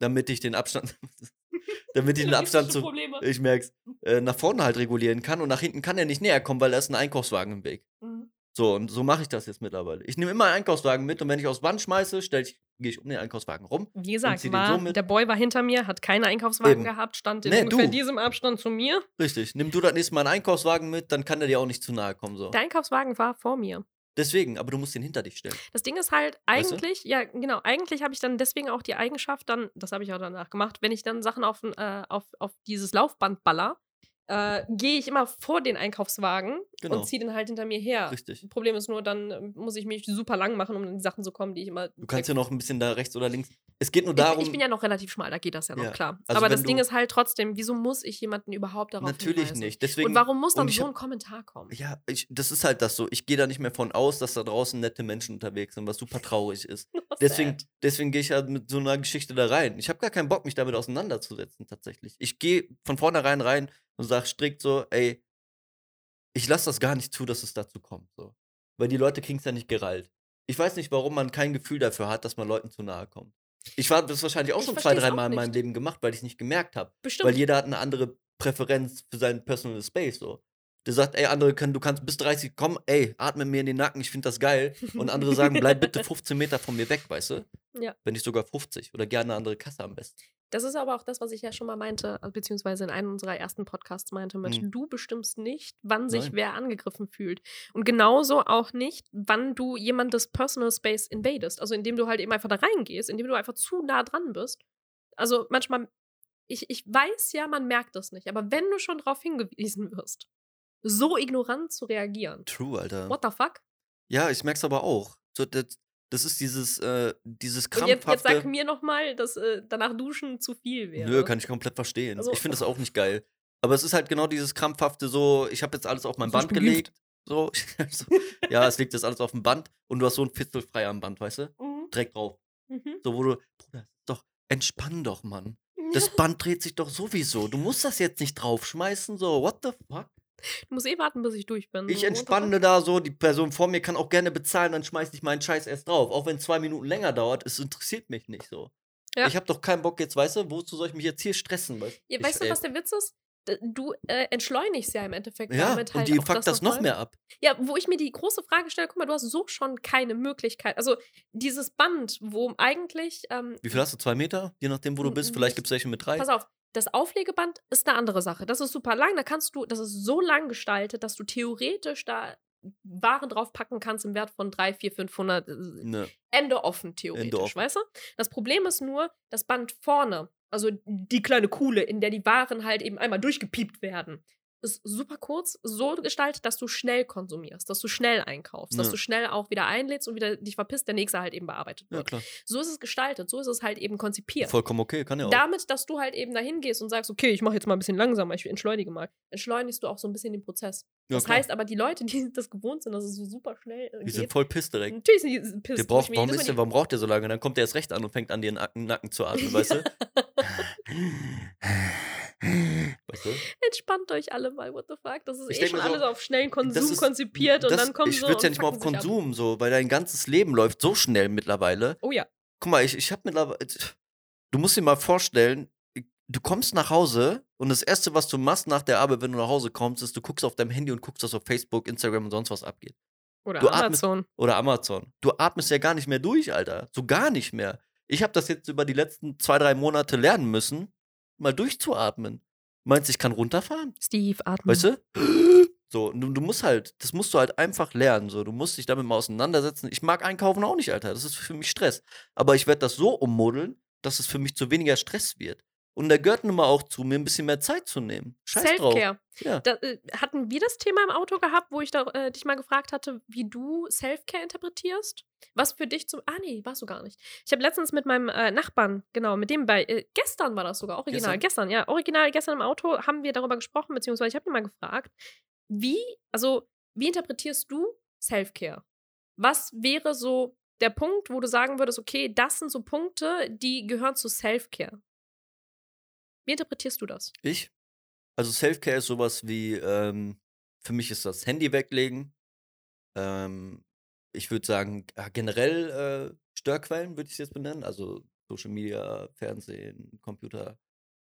damit ich den Abstand, damit ich den Abstand zu, Probleme. ich merk's, äh, nach vorne halt regulieren kann und nach hinten kann er nicht näher kommen, weil da ist ein Einkaufswagen im Weg. Mhm. So, und so mache ich das jetzt mittlerweile. Ich nehme immer einen Einkaufswagen mit und wenn ich aufs Band schmeiße, stell ich, gehe ich um den Einkaufswagen rum. Wie gesagt, war, so der Boy war hinter mir, hat keinen Einkaufswagen Eben. gehabt, stand in Nee, ungefähr du. diesem Abstand zu mir. Richtig. Nimm du das nächste Mal einen Einkaufswagen mit, dann kann der dir auch nicht zu nahe kommen. So. Der Einkaufswagen war vor mir. Deswegen, aber du musst den hinter dich stellen. Das Ding ist halt, Weißt du? eigentlich, ja, genau, eigentlich habe ich dann deswegen auch die Eigenschaft, dann, das habe ich auch danach gemacht, wenn ich dann Sachen auf, äh, auf, auf dieses Laufband baller, äh, gehe ich immer vor den Einkaufswagen Genau. und ziehe den halt hinter mir her. Richtig. Problem ist nur, dann äh, muss ich mich super lang machen, um an die Sachen zu kommen, die ich immer. Du kannst ja noch ein bisschen da rechts oder links. Es geht nur ich, darum. ich bin ja noch relativ schmal, da geht das ja noch Ja. klar. Also Aber das Ding ist halt trotzdem, wieso muss ich jemanden überhaupt darauf natürlich hinweisen? nicht. Deswegen, Und warum muss dann ich so hab- ein Kommentar kommen? Ja, ich, das ist halt das so. Ich gehe da nicht mehr von aus, dass da draußen nette Menschen unterwegs sind, was super traurig ist. Deswegen, deswegen gehe ich halt mit so einer Geschichte da rein. Ich habe gar keinen Bock, mich damit auseinanderzusetzen, tatsächlich. Ich gehe von vornherein rein und sage strikt so, ey, ich lasse das gar nicht zu, dass es dazu kommt. So. Weil die Leute kriegen es ja nicht gerallt. Ich weiß nicht, warum man kein Gefühl dafür hat, dass man Leuten zu nahe kommt. Ich habe das wahrscheinlich auch Ich schon zwei, versteh's drei auch Mal in meinem. Leben gemacht, weil ich es nicht gemerkt habe. Weil jeder hat eine andere Präferenz für seinen Personal Space. So. Der sagt, ey, andere können, du kannst bis 30 kommen, ey, atme mir in den Nacken, ich finde das geil. Und andere sagen, bleib bitte 15 Meter von mir weg, weißt du? Ja. Wenn nicht sogar 50 oder gerne eine andere Kasse am besten. Das ist aber auch das, was ich ja schon mal meinte, also beziehungsweise in einem unserer ersten Podcasts meinte, mit, Mhm. du bestimmst nicht, wann sich Nein. wer angegriffen fühlt. Und genauso auch nicht, wann du jemandes Personal Space invadest. Also indem du halt eben einfach da reingehst, indem du einfach zu nah dran bist. Also manchmal, ich, ich weiß ja, man merkt das nicht, aber wenn du schon darauf hingewiesen wirst, so ignorant zu reagieren. True, Alter. What the fuck? Ja, ich merk's aber auch. So, das, das ist dieses, äh, dieses Und jetzt, jetzt krampfhafte. sag mir nochmal, dass äh, danach Duschen zu viel wäre. Nö, kann ich komplett verstehen. Also- ich finde das auch nicht geil. Aber es ist halt genau dieses krampfhafte so, ich habe jetzt alles auf mein Also, Band gelegt. So, so, ja, es liegt jetzt alles auf dem Band und du hast so ein Fitzel frei am Band, weißt du? Mhm. Direkt drauf. Mhm. So, wo du, Bruder, doch, entspann doch, Mann. Das Band dreht sich doch sowieso. Du musst das jetzt nicht draufschmeißen, so, what the fuck? Du musst eh warten, bis ich durch bin. Ich entspanne da so, die Person vor mir kann auch gerne bezahlen, dann schmeiß ich meinen Scheiß erst drauf. Auch wenn zwei Minuten länger dauert, es interessiert mich nicht so. Ja. Ich habe doch keinen Bock jetzt, weißt du, wozu soll ich mich jetzt hier stressen? Weißt, Ja, ich, weißt du, ey, was der Witz ist? Du äh, entschleunigst ja im Endeffekt Ja, damit halt und die fuckt das noch nochmal. mehr ab. Ja, wo ich mir die große Frage stelle, guck mal, du hast so schon keine Möglichkeit. Also dieses Band, wo eigentlich, ähm, Wie viel hast du? Zwei Meter? Je nachdem, wo du bist. Vielleicht gibt es welche mit drei. pass auf, das Auflegeband ist eine andere Sache. Das ist super lang, da kannst du, das ist so lang gestaltet, dass du theoretisch da Waren draufpacken kannst im Wert von 3, 4, 500, äh, Ne. Ende offen theoretisch, Ende offen. weißt du? Das Problem ist nur, das Band vorne, also die kleine Kuhle, in der die Waren halt eben einmal durchgepiept werden, ist super kurz, so gestaltet, dass du schnell konsumierst, dass du schnell einkaufst, dass Ja. du schnell auch wieder einlädst und wieder dich verpisst, der nächste halt eben bearbeitet Ja, wird. klar. So ist es gestaltet, so ist es halt eben konzipiert. Vollkommen okay, kann ja auch. Damit, dass du halt eben dahin gehst und sagst, okay, ich mache jetzt mal ein bisschen langsamer, ich entschleunige mal, entschleunigst du auch so ein bisschen den Prozess. Ja, das klar. heißt aber, die Leute, die das gewohnt sind, dass es so super schnell Die sind voll piss direkt. natürlich sind die pisst. Der braucht, warum, ist der, warum braucht der so lange? Dann kommt der erst recht an und fängt an, dir Nacken, Nacken zu atmen, weißt du? weißt du? Entspannt euch alle mal, what the fuck? Das ist Ich eh schon so, alles auf schnellen Konsum ist- konzipiert und das- dann kommen Ich so würde es ja und nicht mal auf ab. Konsum so, weil dein ganzes Leben läuft so schnell mittlerweile. Oh ja. Guck mal, ich, ich habe mittlerweile. Du musst dir mal vorstellen, du kommst nach Hause und das Erste, was du machst nach der Arbeit, wenn du nach Hause kommst, ist, du guckst auf deinem Handy und guckst, was auf Facebook, Instagram und sonst was abgeht. Oder Du atmest- Amazon. Oder Amazon. Du atmest ja gar nicht mehr durch, Alter. So gar nicht mehr. Ich habe das jetzt über die letzten zwei, drei Monate lernen müssen, mal durchzuatmen. Meinst du, ich kann runterfahren? Steve, atmen. Weißt du? So, du, du musst halt, das musst du halt einfach lernen. So, du musst dich damit mal auseinandersetzen. Ich mag einkaufen auch nicht, Alter. Das ist für mich Stress. Aber ich werde das so ummodeln, dass es für mich zu weniger Stress wird. Und da gehört nun mal auch zu, mir ein bisschen mehr Zeit zu nehmen. Scheiß drauf. Self-Care. Ja. Da, äh, hatten wir das Thema im Auto gehabt, wo ich da, äh, dich mal gefragt hatte, wie du Self-Care interpretierst? Was für dich zum. Ah, nee, warst du gar nicht. Ich habe letztens mit meinem äh, Nachbarn, genau, mit dem bei. Äh, gestern war das sogar, original. Gestern? Gestern? ja. Original, gestern im Auto haben wir darüber gesprochen, beziehungsweise ich habe ihn mal gefragt, wie, also, wie interpretierst du Self-Care? Was wäre so der Punkt, wo du sagen würdest, okay, das sind so Punkte, die gehören zu Self-Care? Wie interpretierst du das? Ich? Also Self-Care ist sowas wie, ähm, für mich ist das Handy weglegen. Ähm, ich würde sagen, generell äh, Störquellen würde ich es jetzt benennen. Also Social Media, Fernsehen, Computer,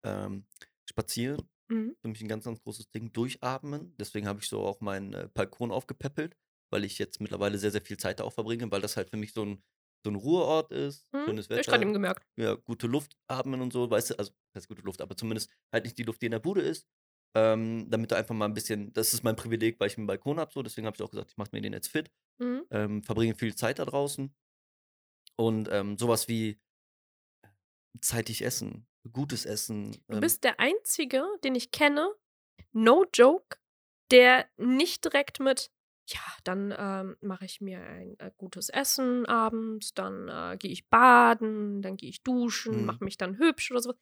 ähm, spazieren. Mhm. Für mich ein ganz, ganz großes Ding. Durchatmen. Deswegen habe ich so auch meinen äh, Balkon aufgepäppelt, weil ich jetzt mittlerweile sehr, sehr viel Zeit da auch verbringe, weil das halt für mich so ein, so ein Ruheort ist. Mhm. Schönes Hab ich gerade Wetter eben gemerkt. ja, gute Luft atmen und so, weißt du, also das heißt gute Luft, aber zumindest halt nicht die Luft, die in der Bude ist. ähm, damit du einfach mal ein bisschen das ist mein Privileg, weil ich einen Balkon habe so, deswegen habe ich auch gesagt, ich mache mir den jetzt fit, Mhm. ähm, verbringe viel Zeit da draußen und, ähm, so wie zeitig essen, gutes Essen, Du ähm bist der Einzige, den ich kenne, no joke, der nicht direkt mit: „Ja, dann, ähm, mache ich mir ein, äh, gutes Essen abends, dann, äh, gehe ich baden, dann gehe ich duschen, Mhm. mache mich dann hübsch“ oder so.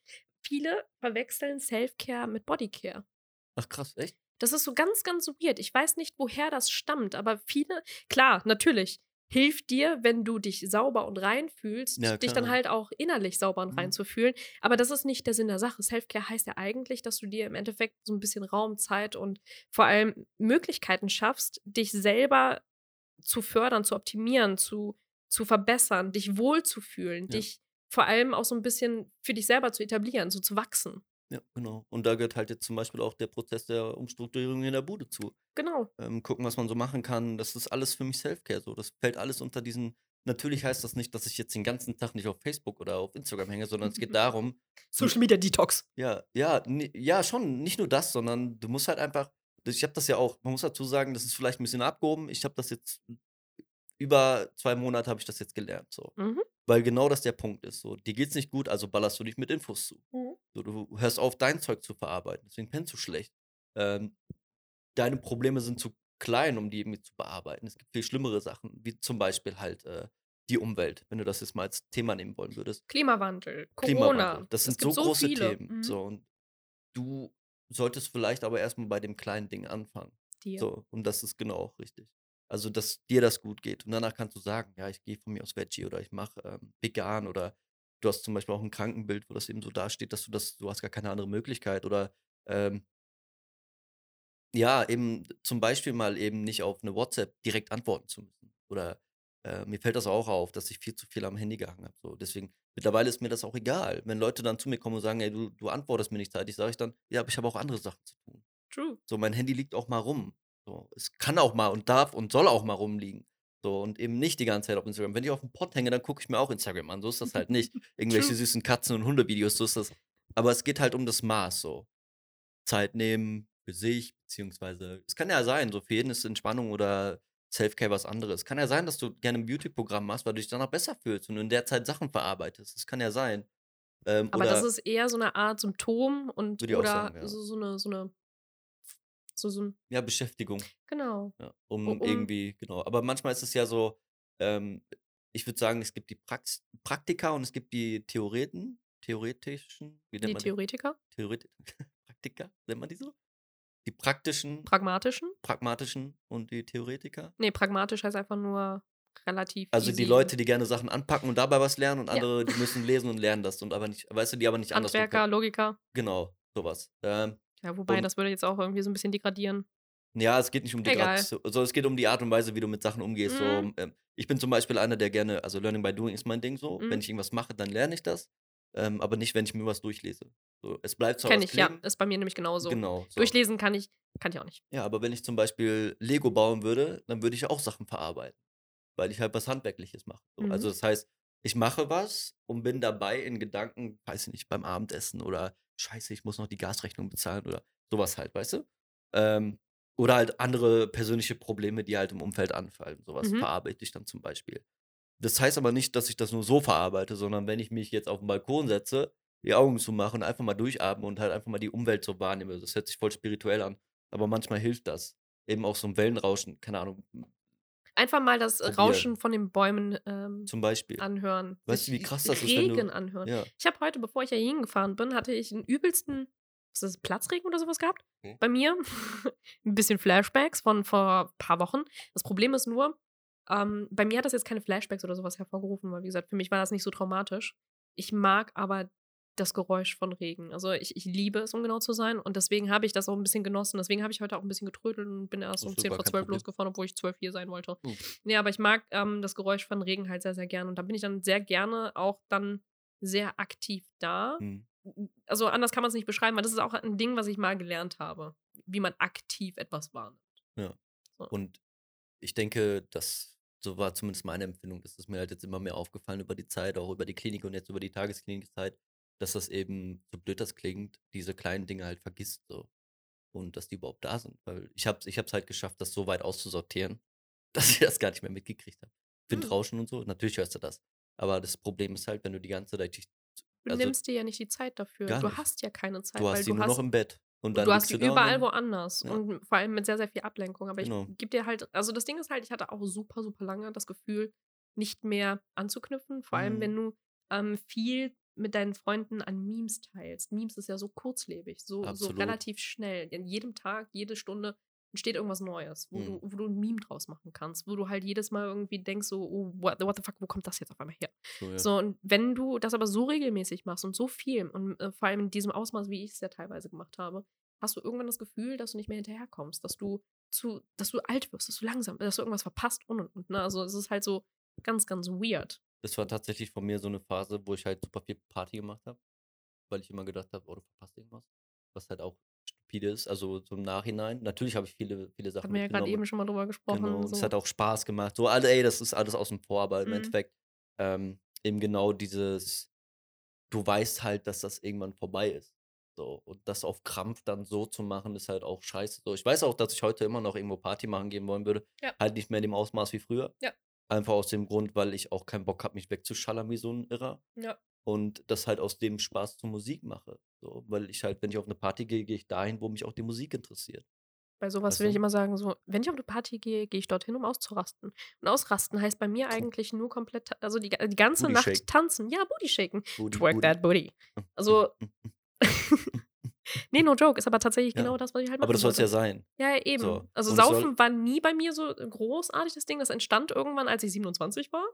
Viele verwechseln Selfcare mit Bodycare. Ach krass, echt? Das ist so ganz, ganz weird. Ich weiß nicht, woher das stammt, aber viele klar, natürlich, hilft dir, wenn du dich sauber und rein fühlst, Ja, dich dann halt auch innerlich sauber und rein Mhm. zu fühlen. Aber das ist nicht der Sinn der Sache. Selfcare heißt ja eigentlich, dass du dir im Endeffekt so ein bisschen Raum, Zeit und vor allem Möglichkeiten schaffst, dich selber zu fördern, zu optimieren, zu zu verbessern, dich wohlzufühlen, Ja. dich vor allem auch so ein bisschen für dich selber zu etablieren, so zu wachsen. Ja, genau. Und da gehört halt jetzt zum Beispiel auch der Prozess der Umstrukturierung in der Bude zu. Genau. Ähm, gucken, was man so machen kann. Das ist alles für mich Selfcare so. Das fällt alles unter diesen natürlich heißt das nicht, dass ich jetzt den ganzen Tag nicht auf Facebook oder auf Instagram hänge, sondern es geht darum Social Media Detox. ja, ja, ja, schon, nicht nur das, sondern du musst halt einfach ich habe das ja auch man muss dazu sagen, das ist vielleicht 'n bisschen abgehoben. Ich habe das jetzt über 2 Monate habe ich das jetzt gelernt so. Mhm. Weil genau das der Punkt ist so. Dir geht's nicht gut, also ballerst du dich mit Infos zu. Mhm. So, du hörst auf, dein Zeug zu verarbeiten, deswegen pennst du schlecht. Ähm, deine Probleme sind zu klein, um die irgendwie zu bearbeiten. Es gibt viel schlimmere Sachen, wie zum Beispiel halt, äh, die Umwelt, wenn du das jetzt mal als Thema nehmen wollen würdest. Klimawandel, Klimawandel. Corona. Das Es sind gibt so große viele. Themen. Mhm. So, und du solltest vielleicht aber erst mal bei dem kleinen Ding anfangen. Dir. So, und das ist genau auch richtig. Also, dass dir das gut geht. Und danach kannst du sagen: „Ja, ich gehe von mir aus Veggie oder ich mache, ähm, vegan“ oder du hast zum Beispiel auch 'n Krankenbild, wo das eben so dasteht, dass du das du hast gar keine andere Möglichkeit oder, ähm ja, eben zum Beispiel mal eben nicht auf 'ne WhatsApp direkt antworten zu müssen. Oder, äh, mir fällt das auch auf, dass ich viel zu viel am Handy gehangen habe, so. Deswegen mittlerweile ist mir das auch egal. Wenn Leute dann zu mir kommen und sagen: „Ey, du du antwortest mir nicht zeitig“, sage ich dann: „Ja, aber ich habe auch andere Sachen zu tun.“ True. So, mein Handy liegt auch mal rum. So, es kann auch mal und darf und soll auch mal rumliegen. So, und eben nicht die ganze Zeit auf Instagram. Wenn ich aufm Pott hänge, dann gucke ich mir auch Instagram an. So ist das halt nicht. Irgendwelche süßen Katzen und Hundevideos, so ist das. Aber es geht halt um das Maß so. Zeit nehmen für sich, beziehungsweise es kann ja sein, so für jeden ist Entspannung oder Selfcare was anderes. Kann ja sein, dass du gerne 'n Beauty-Programm machst, weil du dich danach besser fühlst und in der Zeit Sachen verarbeitest. Das kann ja sein. Ähm, Aber das ist eher so 'ne Art Symptom und oder sagen, ja. so so 'ne so 'ne so so Ja, Beschäftigung. genau. Ja, um um irgendwie genau. Aber manchmal ist es ja so, ähm, ich würde sagen, es gibt die Prax Praktika und es gibt die Theoreten theoretischen wie nennt Die man die? Theoretiker? Theoret Praktika, nennt man die so? Die praktischen Pragmatischen? pragmatischen und die Theoretiker? Ne, pragmatisch heißt einfach nur relativ Also, die easy. Leute, die gerne Sachen anpacken und dabei was lernen und Ja. andere, die müssen lesen und lernen das und aber nicht weißt du, die aber nicht Handwerker, können. Logiker. Genau, so was. Ähm, Ja, wobei, und das würde jetzt auch irgendwie so 'n bisschen degradieren. Ja, es geht nicht um. Degradation, sondern es geht um die Art und Weise, wie du mit Sachen umgehst. So, Mhm. ähm, ich bin zum Beispiel einer, der gerne also, Learning by Doing ist mein Ding so. Wenn Mhm. ich irgendwas mache, dann lerne ich das, ähm, aber nicht, wenn ich mir was durchlese. So, es bleibt zwar Kenne was ich, ja. kleben Ist bei mir nämlich genauso. Genau, so. Durchlesen kann ich kann ich auch nicht. Ja, aber wenn ich zum Beispiel Lego bauen würde, dann würde ich auch Sachen verarbeiten, weil ich halt was Handwerkliches mache, so. Mhm. Also, das heißt, ich mache was und bin dabei in Gedanken, weiß ich nicht, beim Abendessen oder: „Scheiße, ich muss noch die Gasrechnung bezahlen“ oder so was halt, weißt du? Ähm, oder halt andere persönliche Probleme, die halt im Umfeld anfallen. So was Mhm. verarbeite ich dann zum Beispiel. Das heißt aber nicht, dass ich das nur so verarbeite, sondern wenn ich mich jetzt auf'n Balkon setze, die Augen zumache und einfach mal durchatme und halt einfach mal die Umwelt so wahrnehme. Das hört sich voll spirituell an, aber manchmal hilft das. Eben auch so 'n Wellenrauschen, keine Ahnung. Einfach mal das Probieren. Rauschen von den Bäumen, ähm, Zum Beispiel. anhören. Weißt du, wie krass das ist, wenn Regen anhören. ja. Ich habe heute, bevor ich hier hingefahren bin, hatte ich 'n übelsten was ist das, Platzregen oder so was gehabt Okay. bei mir. 'N bisschen Flashbacks von vor paar Wochen. Das Problem ist nur, ähm, bei mir hat das jetzt keine Flashbacks oder so was hervorgerufen, weil wie gesagt, für mich war das nicht so traumatisch. Ich mag aber das Geräusch von Regen. Also, ich ich liebe es, um genau zu sein und deswegen habe ich das auch 'n bisschen genossen. Deswegen habe ich heute auch 'n bisschen getrödelt und bin erst Das um ist 10 gar vor kein 12 Problem. losgefahren, obwohl ich 12 hier sein wollte. Mhm. Ne, aber ich mag, ähm, das Geräusch von Regen halt sehr, sehr gern und da bin ich dann sehr gerne auch dann sehr aktiv da. Mhm. Also, anders kann man's nicht beschreiben, weil das ist auch 'n Ding, was ich mal gelernt habe, wie man aktiv etwas wahrnimmt. Ja. So. Und ich denke, das so war zumindest meine Empfindung. Das ist mir halt jetzt immer mehr aufgefallen über die Zeit, auch über die Klinik und jetzt über die Tagesklinikzeit, dass das eben, so blöd das klingt, diese kleinen Dinge halt vergisst so. und dass die überhaupt da sind. Weil ich habe es ich hab's halt geschafft, das so weit auszusortieren, dass ich das gar nicht mehr mitgekriegt habe. Windrauschen und so, natürlich hörst du das. Aber das Problem ist halt, wenn du die ganze Zeit Du also, nimmst dir ja nicht die Zeit dafür. Du nicht. hast ja keine Zeit, du hast weil sie du nur hast noch im Bett. Und dann du hast und überall woanders Ja. und vor allem mit sehr, sehr viel Ablenkung. Aber Genau. ich gebe dir halt, also das Ding ist halt, ich hatte auch super, super lange das Gefühl, nicht mehr anzuknüpfen. Vor allem, Mhm. wenn du ähm, viel mit deinen Freunden an Memes teilst. Memes ist ja so kurzlebig, so, so relativ schnell. In jedem Tag, jede Stunde entsteht irgendwas Neues, wo, Mhm. du, wo du ein Meme draus machen kannst, wo du halt jedes Mal irgendwie denkst, so, oh, what, what the fuck, wo kommt das jetzt auf einmal her? So, ja. So, und wenn du das aber so regelmäßig machst und so viel und äh, vor allem in diesem Ausmaß, wie ich es ja teilweise gemacht habe, hast du irgendwann das Gefühl, dass du nicht mehr hinterherkommst, dass du zu, dass du alt wirst, dass du langsam, dass du irgendwas verpasst und und und. Ne? Also es ist halt so ganz, ganz weird. Das war tatsächlich von mir so eine Phase, wo ich halt super viel Party gemacht habe, weil ich immer gedacht habe, oh, du verpasst irgendwas. Was halt auch stupide ist, also so im Nachhinein. Natürlich habe ich viele, viele Sachen Hatten wir ja gerade eben schon mal drüber gesprochen. Genau, und so. es hat auch Spaß gemacht. So, alle, ey, das ist alles außen vor, aber im Mhm. Endeffekt ähm, eben genau dieses, du weißt halt, dass das irgendwann vorbei ist. So, und das auf Krampf dann so zu machen, ist halt auch scheiße. So, ich weiß auch, dass ich heute immer noch irgendwo Party machen gehen wollen würde. Ja. Halt nicht mehr in dem Ausmaß wie früher. Ja. Einfach aus dem Grund, weil ich auch keinen Bock habe, mich wegzuschallern wie so ein Irrer. ja. Und das halt aus dem Spaß zur Musik mache. So, weil ich halt, wenn ich auf eine Party gehe, gehe ich dahin, wo mich auch die Musik interessiert. Bei sowas Weißt will ich immer sagen, so, wenn ich auf eine Party gehe, gehe ich dorthin, um auszurasten. Und ausrasten heißt bei mir eigentlich nur komplett, also die, die ganze Nacht tanzen. Ja, Booty shaken. Booty, Twerk Booty. that booty. Also, nee, no joke, ist aber tatsächlich Ja. genau das, was ich halt machen Aber das soll es ja sein. Ja, eben. So. Also Und Saufen war nie bei mir so großartig das Ding. Das entstand irgendwann, als ich 27 war.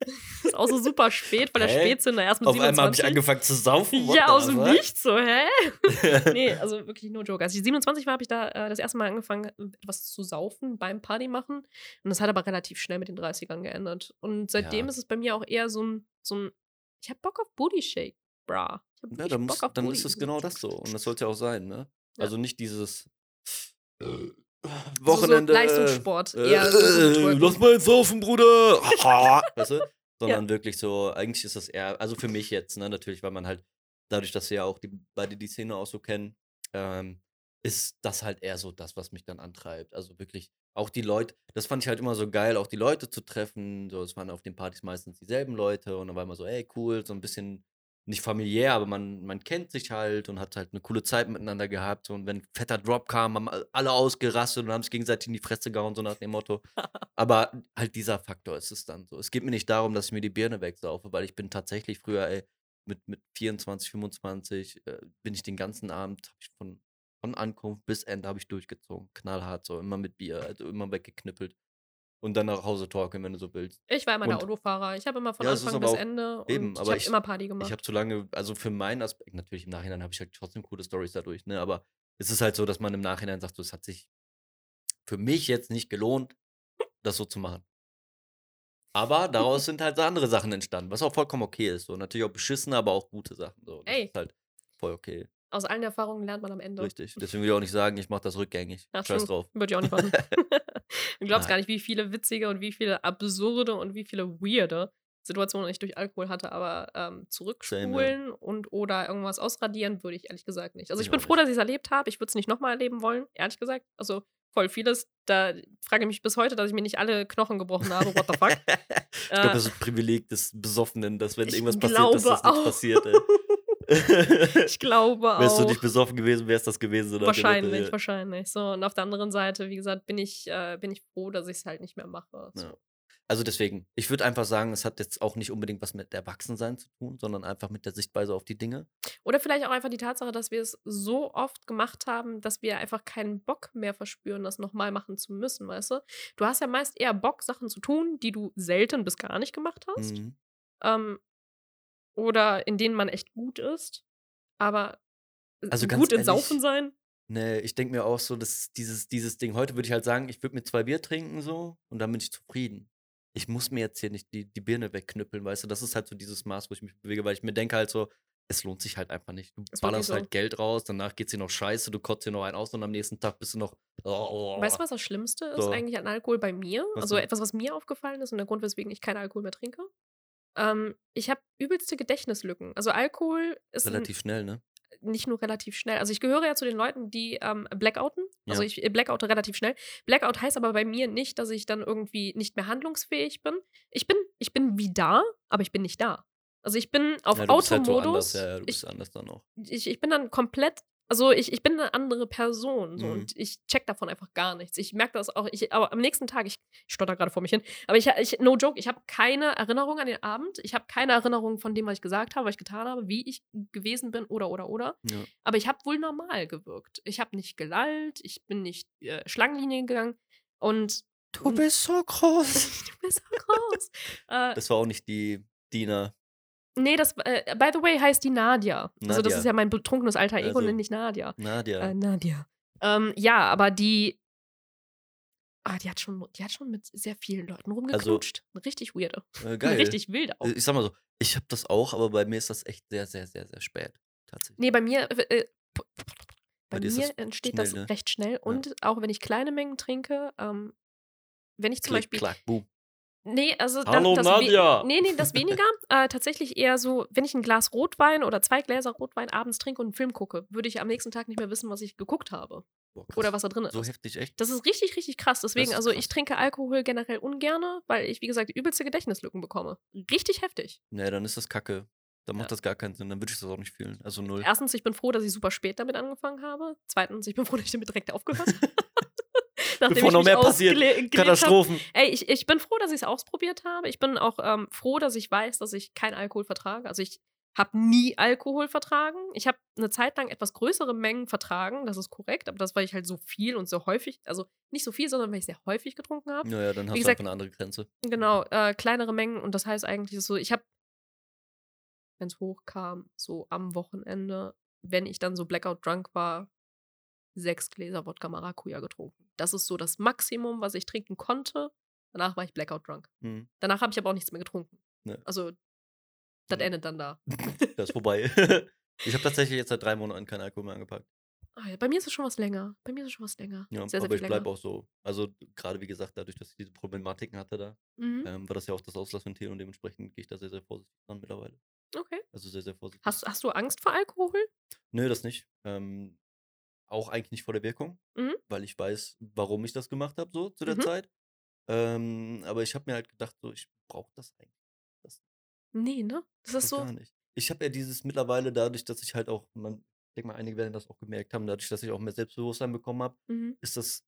ist auch so super spät, weil der? Spätzünder erst mit Auf einmal habe ich 27. angefangen zu saufen. what ja, aus dem? Nichts so, hä? nee, also wirklich no joke. Als ich 27 war, habe ich da äh, das erste Mal angefangen, etwas zu saufen beim Party machen. Und das hat aber relativ schnell mit den 30ern geändert. Und seitdem Ja. ist es bei mir auch eher so ein, so ein ich hab Bock auf Booty Shake, bra. Ich hab Ja, wirklich dann, muss, dann Booty. ist es genau das so. Und das sollte ja auch sein, ne? Ja. Also nicht dieses äh, So- Wochenende. So Leistungssport. äh, eher so äh, lass mal jetzt saufen, Bruder. weißt du? Sondern wirklich so, eigentlich ist das eher, also für mich jetzt, ne, natürlich, weil man halt, dadurch, dass wir ja auch die, beide die Szene auch so kennen, ähm, ist das halt eher so das, was mich dann antreibt. Also wirklich, auch die Leute, das fand ich halt immer so geil, auch die Leute zu treffen. So, es waren auf den Partys meistens dieselben Leute und dann war immer so, ey, cool, so ein bisschen nicht familiär, aber man, man kennt sich halt und hat halt eine coole Zeit miteinander gehabt. Und wenn ein fetter Drop kam, haben alle ausgerastet und haben sich gegenseitig in die Fresse gehauen, so nach dem Motto. Aber halt dieser Faktor ist es dann so. Es geht mir nicht darum, dass ich mir die Birne wegsaufe, weil ich bin tatsächlich früher, ey, mit, mit 24, 25, äh, bin ich den ganzen Abend, von, von Ankunft bis Ende habe ich durchgezogen. Knallhart so, immer mit Bier, also immer weggeknippelt. Und dann nach Hause talken, wenn du so willst. Ich war immer der Und- Autofahrer. Ich habe immer von Ja, Anfang bis auch- Ende und eben, ich habe ich- immer Party Ich gemacht. habe zu lange, also für meinen Aspekt, natürlich im Nachhinein habe ich halt trotzdem coole Stories dadurch, ne? Aber es ist halt so, dass man im Nachhinein sagt, so, es hat sich für mich jetzt nicht gelohnt, das so zu machen. Aber daraus sind halt so andere Sachen entstanden, was auch vollkommen okay ist. So natürlich auch beschissene, aber auch gute Sachen. So. Das Ey. ist halt voll okay. Aus allen Erfahrungen lernt man am Ende. Richtig. Deswegen will ich auch nicht sagen, ich mache das rückgängig. Ja, Scheiß drauf. Würde ich auch nicht machen. du glaubst Nein. gar nicht, wie viele witzige und wie viele absurde und wie viele weirde Situationen ich durch Alkohol hatte, aber ähm, zurückspulen und oder irgendwas ausradieren würde ich ehrlich gesagt nicht. Also ich, Ich bin auch froh, nicht. dass ich es erlebt habe. Ich würde es nicht nochmal erleben wollen, ehrlich gesagt. Also voll vieles. Da frage ich mich bis heute, dass ich mir nicht alle Knochen gebrochen habe. What the fuck? ich glaube, das ist ein Privileg des Besoffenen, dass wenn Ich irgendwas passiert, dass das glaube nicht auch. passiert. Ey. ich glaube auch. Wärst du nicht besoffen gewesen, wärst das gewesen. Motto, Wahrscheinlich, wahrscheinlich. So, und auf der anderen Seite, wie gesagt, bin ich, äh, bin ich froh, dass ich es halt nicht mehr mache. So. Ja. Also deswegen, ich würde einfach sagen, es hat jetzt auch nicht unbedingt was mit Erwachsensein zu tun, sondern einfach mit der Sichtweise auf die Dinge. Oder vielleicht auch einfach die Tatsache, dass wir es so oft gemacht haben, dass wir einfach keinen Bock mehr verspüren, das nochmal machen zu müssen, weißt du? Du hast ja meist eher Bock, Sachen zu tun, die du selten bis gar nicht gemacht hast. Mhm. Ähm, oder in denen man echt gut ist. Aber Also gut in Saufen sein? Nee, ich denke mir auch so, dass dieses, dieses Ding, heute würde ich halt sagen, ich würde mir zwei Bier trinken so und dann bin ich zufrieden. Ich muss mir jetzt hier nicht die, die Birne wegknüppeln, weißt du? Das ist halt so dieses Maß, wo ich mich bewege, weil ich mir denke halt so, es lohnt sich halt einfach nicht. Du wirklich ballerst so. halt Geld raus, danach geht's dir noch scheiße, du kotzt dir noch einen aus und am nächsten Tag bist du noch. Oh, Weißt du, was das Schlimmste ist So. eigentlich an Alkohol bei mir? Was also denn? etwas, was mir aufgefallen ist und der Grund, weswegen ich keinen Alkohol mehr trinke. Ähm, ich habe übelste Gedächtnislücken. Also Alkohol ist ein, Relativ schnell, ne? nicht nur relativ schnell. Also ich gehöre ja zu den Leuten, die ähm, blackouten. Also Ja. ich äh, blackoute relativ schnell. Blackout heißt aber bei mir nicht, dass ich dann irgendwie nicht mehr handlungsfähig bin. Ich bin, ich bin wie da, aber ich bin nicht da. Also ich bin auf ja, du bist halt so Automodus. ja, ich, ich bin dann komplett, also ich, ich bin eine andere Person so, Mhm. und ich check davon einfach gar nichts. Ich merke das auch, ich, aber am nächsten Tag, ich, ich stotter gerade vor mich hin, aber ich, ich no joke, ich habe keine Erinnerung an den Abend, ich habe keine Erinnerung von dem, was ich gesagt habe, was ich getan habe, wie ich gewesen bin oder oder oder. Ja. Aber ich habe wohl normal gewirkt. Ich habe nicht gelallt, ich bin nicht äh, Schlangenlinien gegangen und Du bist so groß. du bist so groß. äh, Das war auch nicht die Dina. Nee, das, äh, by the way, heißt die Nadia. Also das Nadia. ist ja mein betrunkenes alter Ego, Also- nenne ich Nadia. Nadia. Äh, Nadia. Ähm, ja, aber die. Ah, die hat schon, die hat schon mit sehr vielen Leuten rumgeknutscht. richtig weirde. äh, geil. Richtig wild auch. Äh, Ich sag mal so, ich habe das auch, aber bei mir ist das echt sehr, sehr, sehr, sehr spät. Tatsächlich. Nee, bei mir. Äh, äh, Bei bei mir entsteht schnell, das ne? recht schnell. Und auch wenn ich kleine Mengen trinke, ähm, wenn ich zum Klick, Beispiel. klack, boom. Nee, also Hallo, das Nadja. We nee, nee, das weniger. äh, tatsächlich eher so, wenn ich ein Glas Rotwein oder zwei Gläser Rotwein abends trinke und einen Film gucke, würde ich am nächsten Tag nicht mehr wissen, was ich geguckt habe. Boah, krass. Oder was da drin ist. So heftig, echt? Das ist richtig, richtig krass. Deswegen, ist also krass. ich trinke Alkohol generell ungerne, weil ich, wie gesagt, übelste Gedächtnislücken bekomme. Richtig heftig. Nee, dann ist das kacke. Dann macht Ja. das gar keinen Sinn. Dann würde ich das auch nicht fühlen. Also null. Erstens, ich bin froh, dass ich super spät damit angefangen habe. Zweitens, ich bin froh, dass ich damit direkt aufgehört habe. Nachdem Bevor ich noch mehr passiert. gelegt hab. Katastrophen. Ey, ich, ich bin froh, dass ich es ausprobiert habe. Ich bin auch ähm, froh, dass ich weiß, dass ich kein Alkohol vertrage. Also ich habe nie Alkohol vertragen. Ich habe eine Zeit lang etwas größere Mengen vertragen, das ist korrekt, aber das, weil ich halt so viel und so häufig, also nicht so viel, sondern weil ich sehr häufig getrunken habe. Naja, dann hast du gesagt- einfach eine andere Grenze. Genau, äh, kleinere Mengen und das heißt eigentlich so, ich habe, wenn es hochkam, so am Wochenende, wenn ich dann so Blackout drunk war, sechs Gläser Wodka Maracuja getrunken. Das ist so das Maximum, was ich trinken konnte. Danach war ich Blackout drunk. Hm. Danach habe ich aber auch nichts mehr getrunken. Ne. Also, das Ja. endet dann da. Das ist vorbei. ich habe tatsächlich jetzt seit drei Monaten keinen Alkohol mehr angepackt. Ah, bei mir ist es schon was länger. Bei mir ist es schon was länger. Ja, sehr, sehr aber viel ich bleibe auch so. Also gerade wie gesagt, dadurch, dass ich diese Problematiken hatte da, Mhm. ähm, war das ja auch das Auslassventil und dementsprechend gehe ich da sehr, sehr vorsichtig dran mittlerweile. Okay. Also sehr, sehr vorsichtig. Hast, hast du Angst vor Alkohol? Nö, das nicht. Ähm, auch eigentlich nicht vor der Wirkung, Mhm. weil ich weiß, warum ich das gemacht habe, so zu der Mhm. Zeit. Ähm, aber ich habe mir halt gedacht, so, ich brauche das eigentlich. Das Nee, ne? Das ist so. gar nicht. Ich habe ja dieses mittlerweile dadurch, dass ich halt auch, man, ich denke mal, einige werden das auch gemerkt haben, dadurch, dass ich auch mehr Selbstbewusstsein bekommen habe, Mhm. ist das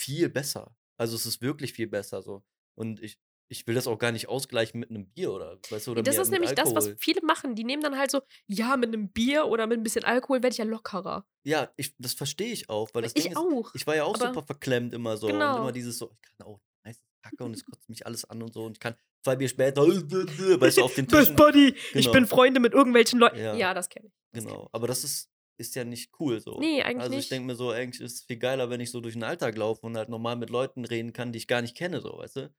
viel besser. Also es ist wirklich viel besser so. Und ich, ich will das auch gar nicht ausgleichen mit einem Bier oder weißt du, oder das ist nämlich das, was Alkohol. viele machen. Die nehmen dann halt so, ja, mit einem Bier oder mit ein bisschen Alkohol werde ich ja lockerer. Ja, ich, das verstehe ich auch, weil das ich Ding ist, auch. ich war ja auch aber- super verklemmt immer so. Und Genau. immer dieses so, ich kann auch nice Kacke und es kotzt mich alles an und so. Und ich kann zwei Bier später, weißt du, auf den Best Tischen. Buddy, ich Genau. bin Freunde mit irgendwelchen Leuten. Ja. Ja, das kenne ich. Das kenn Genau. Aber das ist, ist ja nicht cool so. Nee, eigentlich also ich denke mir so, eigentlich ist es viel geiler, wenn ich so durch den Alltag laufe und halt normal mit Leuten reden kann, die ich gar nicht kenne, so, weißt du?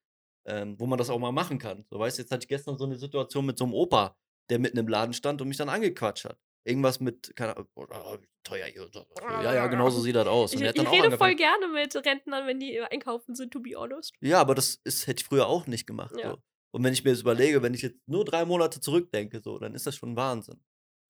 Ähm, wo man das auch mal machen kann. So, weißt du, jetzt hatte ich gestern so eine Situation mit so einem Opa, der mitten im Laden stand und mich dann angequatscht hat. Irgendwas mit, keine Ahnung, oh, oh, teuer hier. Ja, ja, genau so sieht das aus. Ich, Und ich auch rede voll gerne mit Rentnern, wenn die einkaufen sind, to be honest. Ja, aber das ist, hätte ich früher auch nicht gemacht. Ja. So. Und wenn ich mir das überlege, wenn ich jetzt nur drei Monate zurückdenke, so, dann ist das schon Wahnsinn.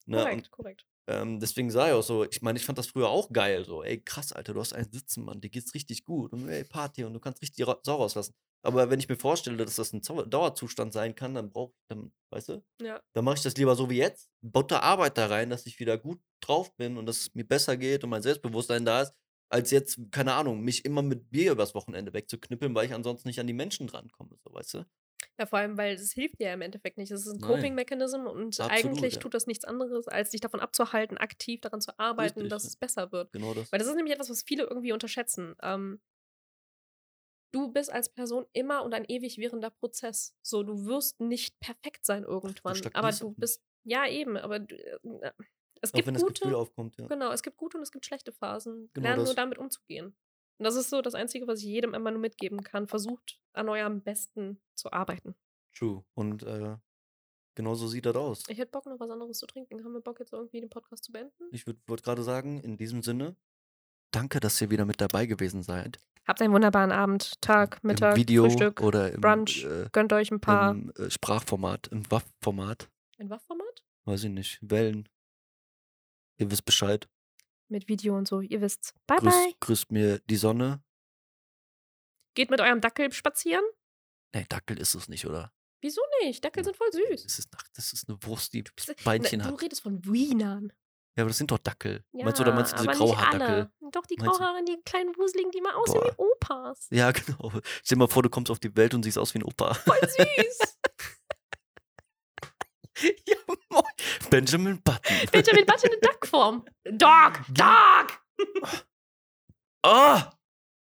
Ne? Korrekt, korrekt. Ähm, deswegen sage ich auch so, ich meine, ich fand das früher auch geil. So, ey, krass, Alter, du hast einen Sitzen, Mann, dir geht's richtig gut. Und ey, Party und du kannst richtig Sau rauslassen. Aber wenn ich mir vorstelle, dass das ein Dauerzustand sein kann, dann brauche ich, dann, weißt du, Ja. dann mache ich das lieber so wie jetzt. Butter Arbeit da rein, dass ich wieder gut drauf bin und dass es mir besser geht und mein Selbstbewusstsein da ist, als jetzt, keine Ahnung, mich immer mit Bier übers Wochenende wegzuknüppeln, weil ich ansonsten nicht an die Menschen drankomme, so, weißt du? Ja, vor allem, weil es hilft dir im Endeffekt nicht. Es ist ein. Coping-Mechanism und Absolut, eigentlich ja. tut das nichts anderes, als dich davon abzuhalten, aktiv daran zu arbeiten, Richtig, dass ja. es besser wird. Genau das. Weil das ist nämlich etwas, was viele irgendwie unterschätzen. Ähm, du bist als Person immer und ein ewig währender Prozess. So, du wirst nicht perfekt sein irgendwann. aber du auch nicht. bist, ja eben, aber du, äh, es gibt gute, aufkommt, ja. genau, es gibt gute und es gibt schlechte Phasen. Genau Lern nur das. damit umzugehen. Und das ist so das Einzige, was ich jedem immer nur mitgeben kann. Versucht an eurem Besten zu arbeiten. True. Und äh, genau so sieht das aus. Ich hätte Bock, noch was anderes zu trinken. Haben wir Bock, jetzt irgendwie den Podcast zu beenden? Ich würde gerade sagen, in diesem Sinne, danke, dass ihr wieder mit dabei gewesen seid. Habt einen wunderbaren Abend, Tag, Mittag, Im Video Frühstück, oder im, Brunch. äh, Gönnt euch ein paar. im äh, Sprachformat, im WAV-Format. in was Format? Weiß ich nicht. Wellen. Ihr wisst Bescheid. Mit Video und so, ihr wisst's. Bye, Grüß, bye. grüßt mir die Sonne. Geht mit eurem Dackel spazieren? Nee, Dackel ist es nicht, oder? Wieso nicht? Dackel sind voll süß. Das ist, das ist eine Wurst, die Na, Beinchen du hat. redest von Wienern. Ja, aber das sind doch Dackel. Ja, meinst du, oder meinst du diese Grauhaardackel? Doch, die Meinst du- Grauhaarigen, die kleinen Wuseligen, die mal aussehen wie Opas. Ja, genau. Stell dir mal vor, du kommst auf die Welt und siehst aus wie ein Opa. Voll süß. ja, moin. Benjamin Button. Benjamin Button in Duckform. Dog, Dog. Ah!